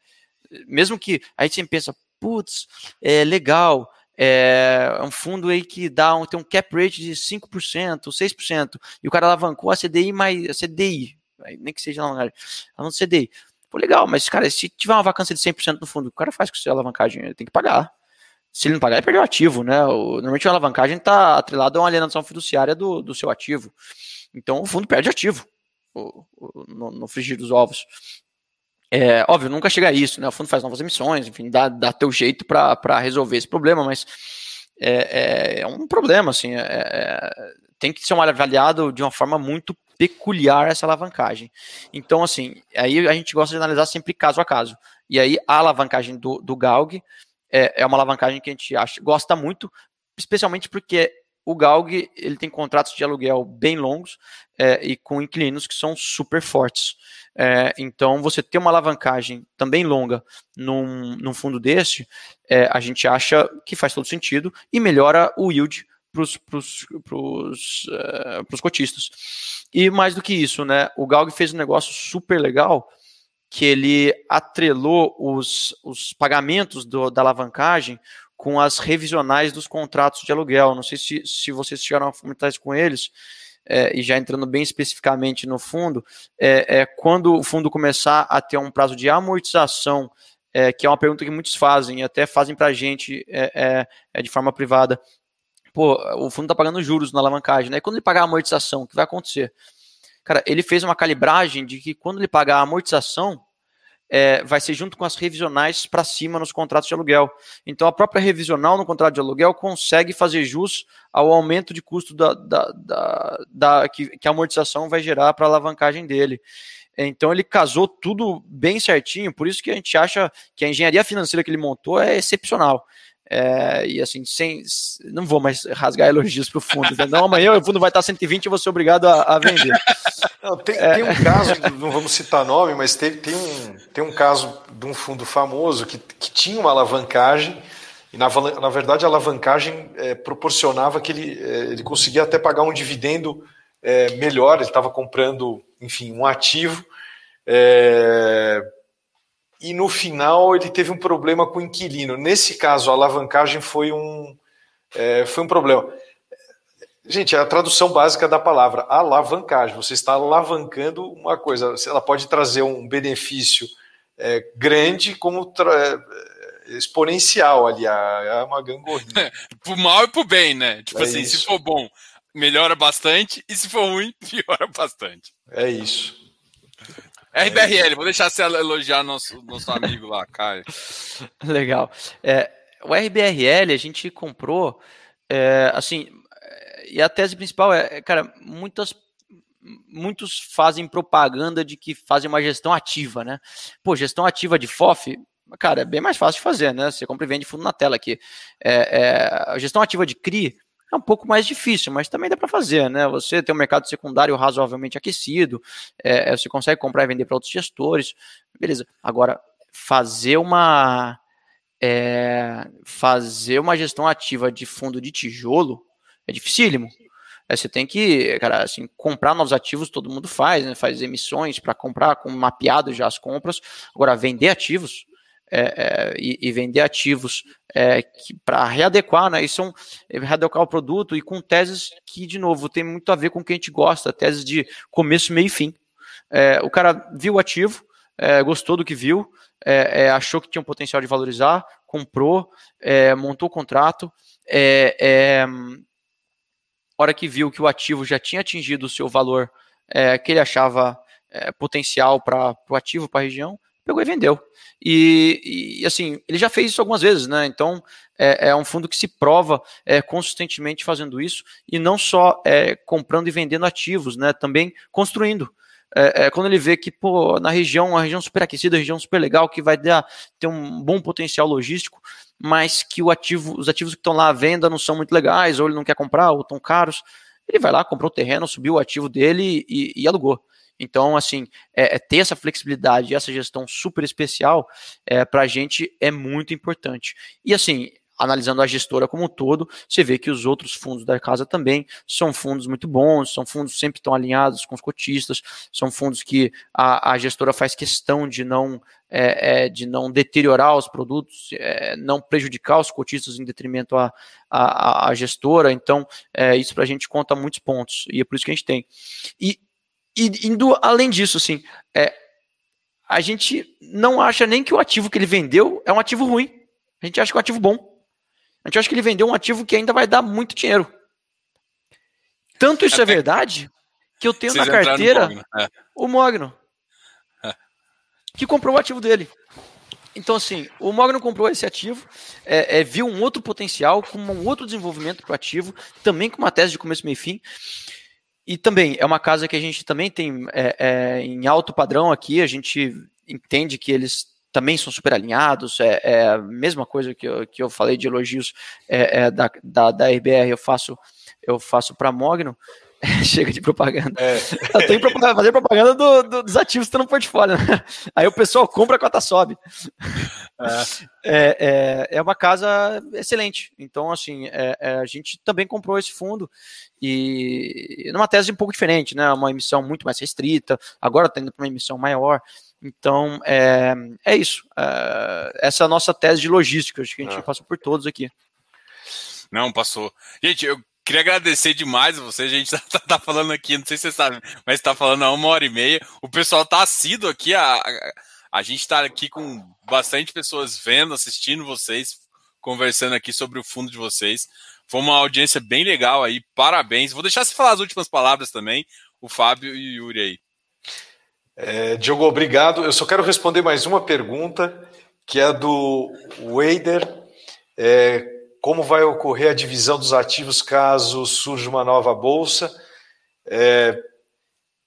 C: mesmo que aí você pensa, putz, é legal, é, é um fundo aí que dá um, tem um cap rate de 5%, 6%, e o cara alavancou a CDI mais a CDI, nem que seja alavancagem, ela não CDI. Pô, legal, mas, cara, se tiver uma vacância de 100% no fundo, o cara faz com a alavancagem, ele tem que pagar. Se ele não pagar, ele perdeu o ativo, né? O, normalmente a alavancagem está atrelada a uma alienação fiduciária do, do seu ativo. Então o fundo perde ativo o, o, no, no frigir dos ovos. É, óbvio, nunca chega a isso, né? O fundo faz novas emissões, enfim, dá, dá teu jeito para resolver esse problema, mas é, é, é um problema, assim, é, é, tem que ser avaliado de uma forma muito peculiar essa alavancagem. Então, assim, aí a gente gosta de analisar sempre caso a caso. E aí a alavancagem do, do Galg é, é uma alavancagem que a gente acha, gosta muito, especialmente porque o Galg ele tem contratos de aluguel bem longos é, e com inquilinos que são super fortes. É, então, você ter uma alavancagem também longa num, num fundo desse, é, a gente acha que faz todo sentido e melhora o yield para os uh, cotistas. E mais do que isso, né, o Galg fez um negócio super legal que ele atrelou os, os pagamentos do, da alavancagem com as revisionais dos contratos de aluguel. Não sei se, se vocês chegaram a comentar isso com eles, é, e já entrando bem especificamente no fundo, é, é, quando o fundo começar a ter um prazo de amortização, é, que é uma pergunta que muitos fazem, e até fazem para a gente de forma privada. Pô, o fundo está pagando juros na alavancagem, né? Quando ele pagar a amortização, o que vai acontecer? Cara, ele fez uma calibragem de que quando ele pagar a amortização, é, vai ser junto com as revisionais para cima nos contratos de aluguel. Então, a própria revisional no contrato de aluguel consegue fazer jus ao aumento de custo da, da, da, da que, que, a amortização vai gerar para a alavancagem dele. Então, ele casou tudo bem certinho, por isso que a gente acha que a engenharia financeira que ele montou é excepcional. É, e assim, sem, não vou mais rasgar elogios para o fundo. Não, amanhã o fundo vai estar 120 e vou ser obrigado a, a vender.
B: Não, tem, é. tem, um caso, não vamos citar nome, mas teve, tem, um, tem um caso de um fundo famoso que, que tinha uma alavancagem, e na, na verdade a alavancagem é, proporcionava que ele, é, ele conseguia até pagar um dividendo é, melhor, ele estava comprando, enfim, um ativo. É, e no final ele teve um problema com o inquilino. Nesse caso, a alavancagem foi um, é, foi um problema. Gente, é a tradução básica da palavra alavancagem. Você está alavancando uma coisa. Ela pode trazer um benefício é, grande como é, exponencial ali. É uma gangorrinha.
A: pro mal e pro bem, né? Tipo é assim, isso. se for bom, melhora bastante. E se for ruim, piora bastante.
B: É isso.
A: RBRL, vou deixar você elogiar nosso, nosso amigo lá, Caio.
C: Legal. É, o RBRL a gente comprou, é, assim, e a tese principal é, cara, muitas muitos fazem propaganda de que fazem uma gestão ativa, né? Pô, gestão ativa de FOF, cara, é bem mais fácil de fazer, né? Você compra e vende fundo na tela aqui. É, é, a gestão ativa de CRI é um pouco mais difícil, mas também dá para fazer, né? Você tem um mercado secundário razoavelmente aquecido, é, é você consegue comprar e vender para outros gestores, beleza. Agora, fazer uma é, fazer uma gestão ativa de fundo de tijolo é dificílimo. É, você tem que, cara, assim, comprar novos ativos, todo mundo faz, né? Faz emissões para comprar, com mapeado já as compras. Agora, vender ativos, é, é, e, vender ativos é, para readequar, né? E são readequar o produto e com teses que, de novo, tem muito a ver com o que a gente gosta, teses de começo, meio e fim. É, o cara viu o ativo, é, gostou do que viu, é, achou que tinha um potencial de valorizar, comprou, montou o contrato, hora que viu que o ativo já tinha atingido o seu valor que ele achava potencial para o ativo, para a região, pegou e vendeu. E, e, assim, ele já fez isso algumas vezes, né? Então é, é um fundo que se prova é, consistentemente fazendo isso e não só é, comprando e vendendo ativos, né? Também construindo. É, é, quando ele vê que pô, na região, uma região super aquecida, uma região super legal, que vai dar, ter um bom potencial logístico, mas que o ativo, os ativos que estão lá à venda não são muito legais, ou ele não quer comprar, ou estão caros, ele vai lá, comprou o terreno, subiu o ativo dele e, e alugou. Então, assim, é, é ter essa flexibilidade e essa gestão super especial é, para a gente é muito importante. E assim, analisando a gestora como um todo, você vê que os outros fundos da casa também são fundos muito bons, são fundos que sempre estão alinhados com os cotistas, são fundos que a, a gestora faz questão de não, é, é, de não deteriorar os produtos, é, não prejudicar os cotistas em detrimento à, à, à gestora. Então, é, isso para a gente conta muitos pontos, e é por isso que a gente tem. E e indo além disso, assim, é, a gente não acha nem que o ativo que ele vendeu é um ativo ruim. A gente acha que é um ativo bom. A gente acha que ele vendeu um ativo que ainda vai dar muito dinheiro. Tanto isso é, é verdade que eu tenho na carteira Mogno. É. o Mogno, é. que comprou o ativo dele. Então, assim, o Mogno comprou esse ativo, é, é, viu um outro potencial, com um outro desenvolvimento para o ativo, também com uma tese de começo, meio e fim. E também é uma casa que a gente também tem é, é, em alto padrão aqui, a gente entende que eles também são super alinhados, é, é a mesma coisa que eu, que eu falei de elogios é, é da, da, da RBR, eu faço, eu faço para Mogno, Chega de propaganda. É. Eu tenho que fazer propaganda do, do, dos ativos que estão no portfólio. Né? Aí o pessoal compra, a cota sobe. É. É, é, é uma casa excelente. Então, assim, é, é, a gente também comprou esse fundo e numa tese um pouco diferente, né? Uma emissão muito mais restrita, agora está indo para uma emissão maior. Então, é, é isso. É, essa é a nossa tese de logística, acho que a gente passou por todos aqui.
A: Não, passou. Gente, eu Queria agradecer demais a você. A gente tá, tá, falando aqui, não sei se você sabe, mas tá falando há uma hora e meia. O pessoal tá assíduo aqui. A, a, a gente tá aqui com bastante pessoas vendo, assistindo vocês, conversando aqui sobre o fundo de vocês. Foi uma audiência bem legal aí. Parabéns. Vou deixar você falar as últimas palavras também, o Fábio e o Yuri aí.
B: É, Diogo, obrigado. Eu só quero responder mais uma pergunta, que é do Wader. É, como vai ocorrer a divisão dos ativos caso surja uma nova bolsa. É,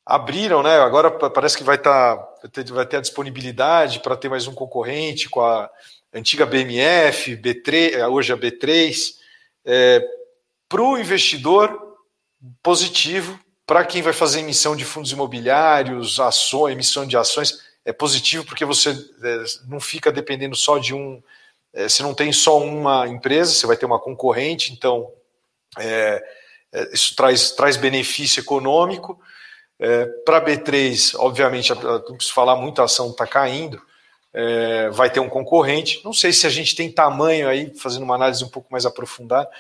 B: abriram, né? Agora parece que vai, tá, vai ter a disponibilidade para ter mais um concorrente com a antiga BMF, B3, hoje a B3. É, para o investidor, positivo. Para quem vai fazer emissão de fundos imobiliários, ações, emissão de ações, é positivo porque você é, não fica dependendo só de um é, você não tem só uma empresa, você vai ter uma concorrente, então é, é isso traz, traz benefício econômico. É, Para a B3, obviamente, não preciso falar muito, a ação está caindo, é, vai ter um concorrente. Não sei se a gente tem tamanho aí, fazendo uma análise um pouco mais aprofundada,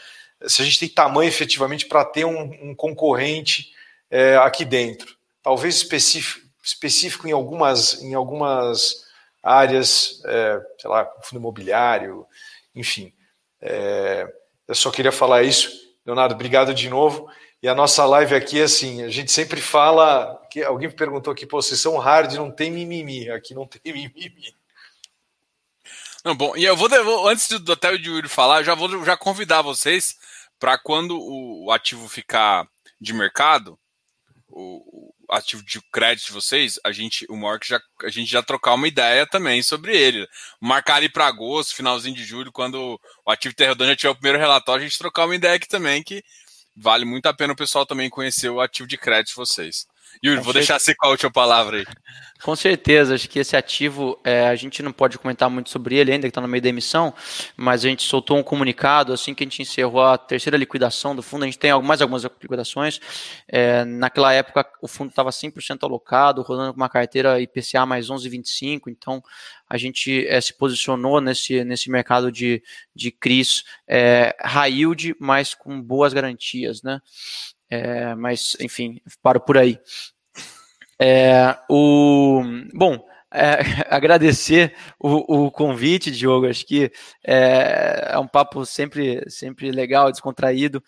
B: se a gente tem tamanho efetivamente para ter um, um concorrente é, aqui dentro. Talvez específico, específico em algumas, em algumas áreas, é, sei lá, fundo imobiliário, enfim. É, eu só queria falar isso. Leonardo, obrigado de novo. E a nossa live aqui, assim, a gente sempre fala. Que alguém perguntou aqui, pô, vocês são hard, não tem mimimi. Aqui não tem mimimi.
A: Não, bom, e eu vou, vou antes do até o Yuri falar, já vou já convidar vocês para quando o, o, ativo ficar de mercado, o, ativo de crédito de vocês, a gente, o Mark já, a gente já trocar uma ideia também sobre ele. Marcar ali para agosto, finalzinho de julho, quando o ativo Terra já tiver o primeiro relatório, a gente trocar uma ideia aqui também, que vale muito a pena o pessoal também conhecer o ativo de crédito de vocês. Yuri, vou deixar você com a última palavra aí.
C: Com certeza, acho que esse ativo, é, a gente não pode comentar muito sobre ele ainda, que está no meio da emissão, mas a gente soltou um comunicado assim que a gente encerrou a terceira liquidação do fundo. A gente tem mais algumas liquidações. É, naquela época, o fundo estava 100% alocado, rodando com uma carteira IPCA mais 11,25, então a gente é, se posicionou nesse, nesse mercado de, de CRIs é, high yield, mas com boas garantias, né? É, mas, enfim, paro por aí. É, o, bom, é, agradecer o, o, convite, Diogo. Acho que é, é, um papo sempre, sempre legal, descontraído.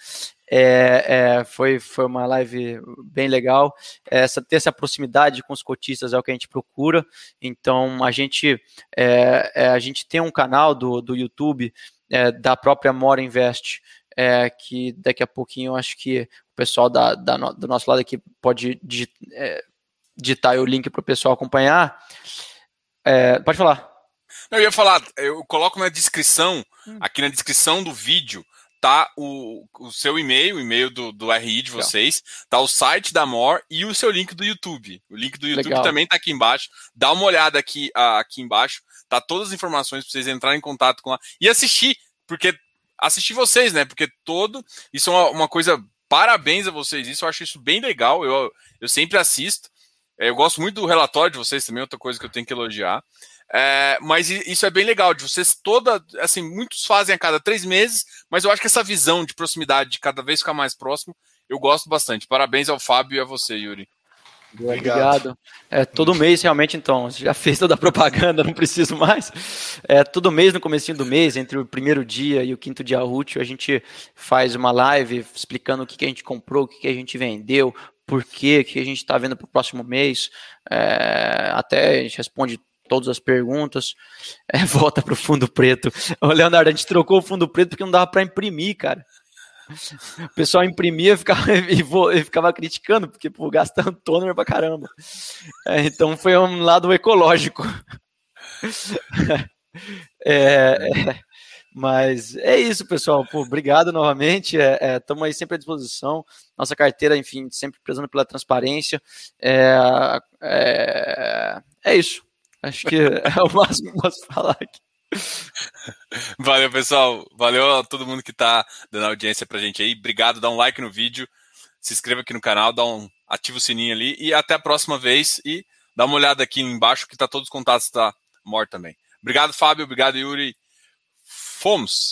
C: É, é, foi, foi uma live bem legal. Essa, ter essa proximidade com os cotistas é o que a gente procura. Então, a gente, é, a gente tem um canal do, do YouTube da própria Mora Invest, que daqui a pouquinho eu acho que o pessoal da, da no, do nosso lado aqui pode é, digitar o link para o pessoal acompanhar. É, pode falar.
A: Eu ia falar, eu coloco na descrição, hum. aqui na descrição do vídeo, tá o, o seu e-mail, o e-mail do, do RI de vocês, Legal. tá o site da More e o seu link do YouTube. O link do YouTube Legal. também tá aqui embaixo. Dá uma olhada aqui, aqui embaixo, tá todas as informações para vocês entrarem em contato com lá e assistir, porque assistir vocês, né? Porque todo isso é uma, uma coisa Parabéns a vocês, isso eu acho isso bem legal. Eu, eu sempre assisto. É, eu gosto muito do relatório de vocês também, outra coisa que eu tenho que elogiar. É, mas isso é bem legal, de vocês toda, assim, muitos fazem a cada três meses, mas eu acho que essa visão de proximidade, de cada vez ficar mais próximo, eu gosto bastante. Parabéns ao Fábio e a você, Yuri.
C: Obrigado. É, todo mês, realmente, então, já fez toda a propaganda, não preciso mais. É, todo mês, no começo do mês, entre o primeiro dia e o quinto dia útil, a gente faz uma live explicando o que, que a gente comprou, o que, que a gente vendeu, por quê, o que a gente está vendo para o próximo mês. É, até a gente responde todas as perguntas. É, volta para o fundo preto. Ô, Leonardo, a gente trocou o fundo preto porque não dava para imprimir, cara. O pessoal imprimia ficava, e, ficava criticando, porque pô, gastando toner pra caramba. É, então foi um lado ecológico. é, é, mas é isso, pessoal. Pô, obrigado novamente. Estamos é, é aí sempre à disposição. Nossa carteira, enfim, sempre prezando pela transparência. É, é, é isso. Acho que é o máximo que posso falar aqui.
A: Valeu, pessoal. Valeu a todo mundo que está dando audiência pra gente aí. Obrigado, dá um like no vídeo, se inscreva aqui no canal, dá um, ativa o sininho ali e até a próxima vez. E dá uma olhada aqui embaixo que tá todos os contatos da Mor também. Obrigado, Fábio. Obrigado, Yuri. Fomos!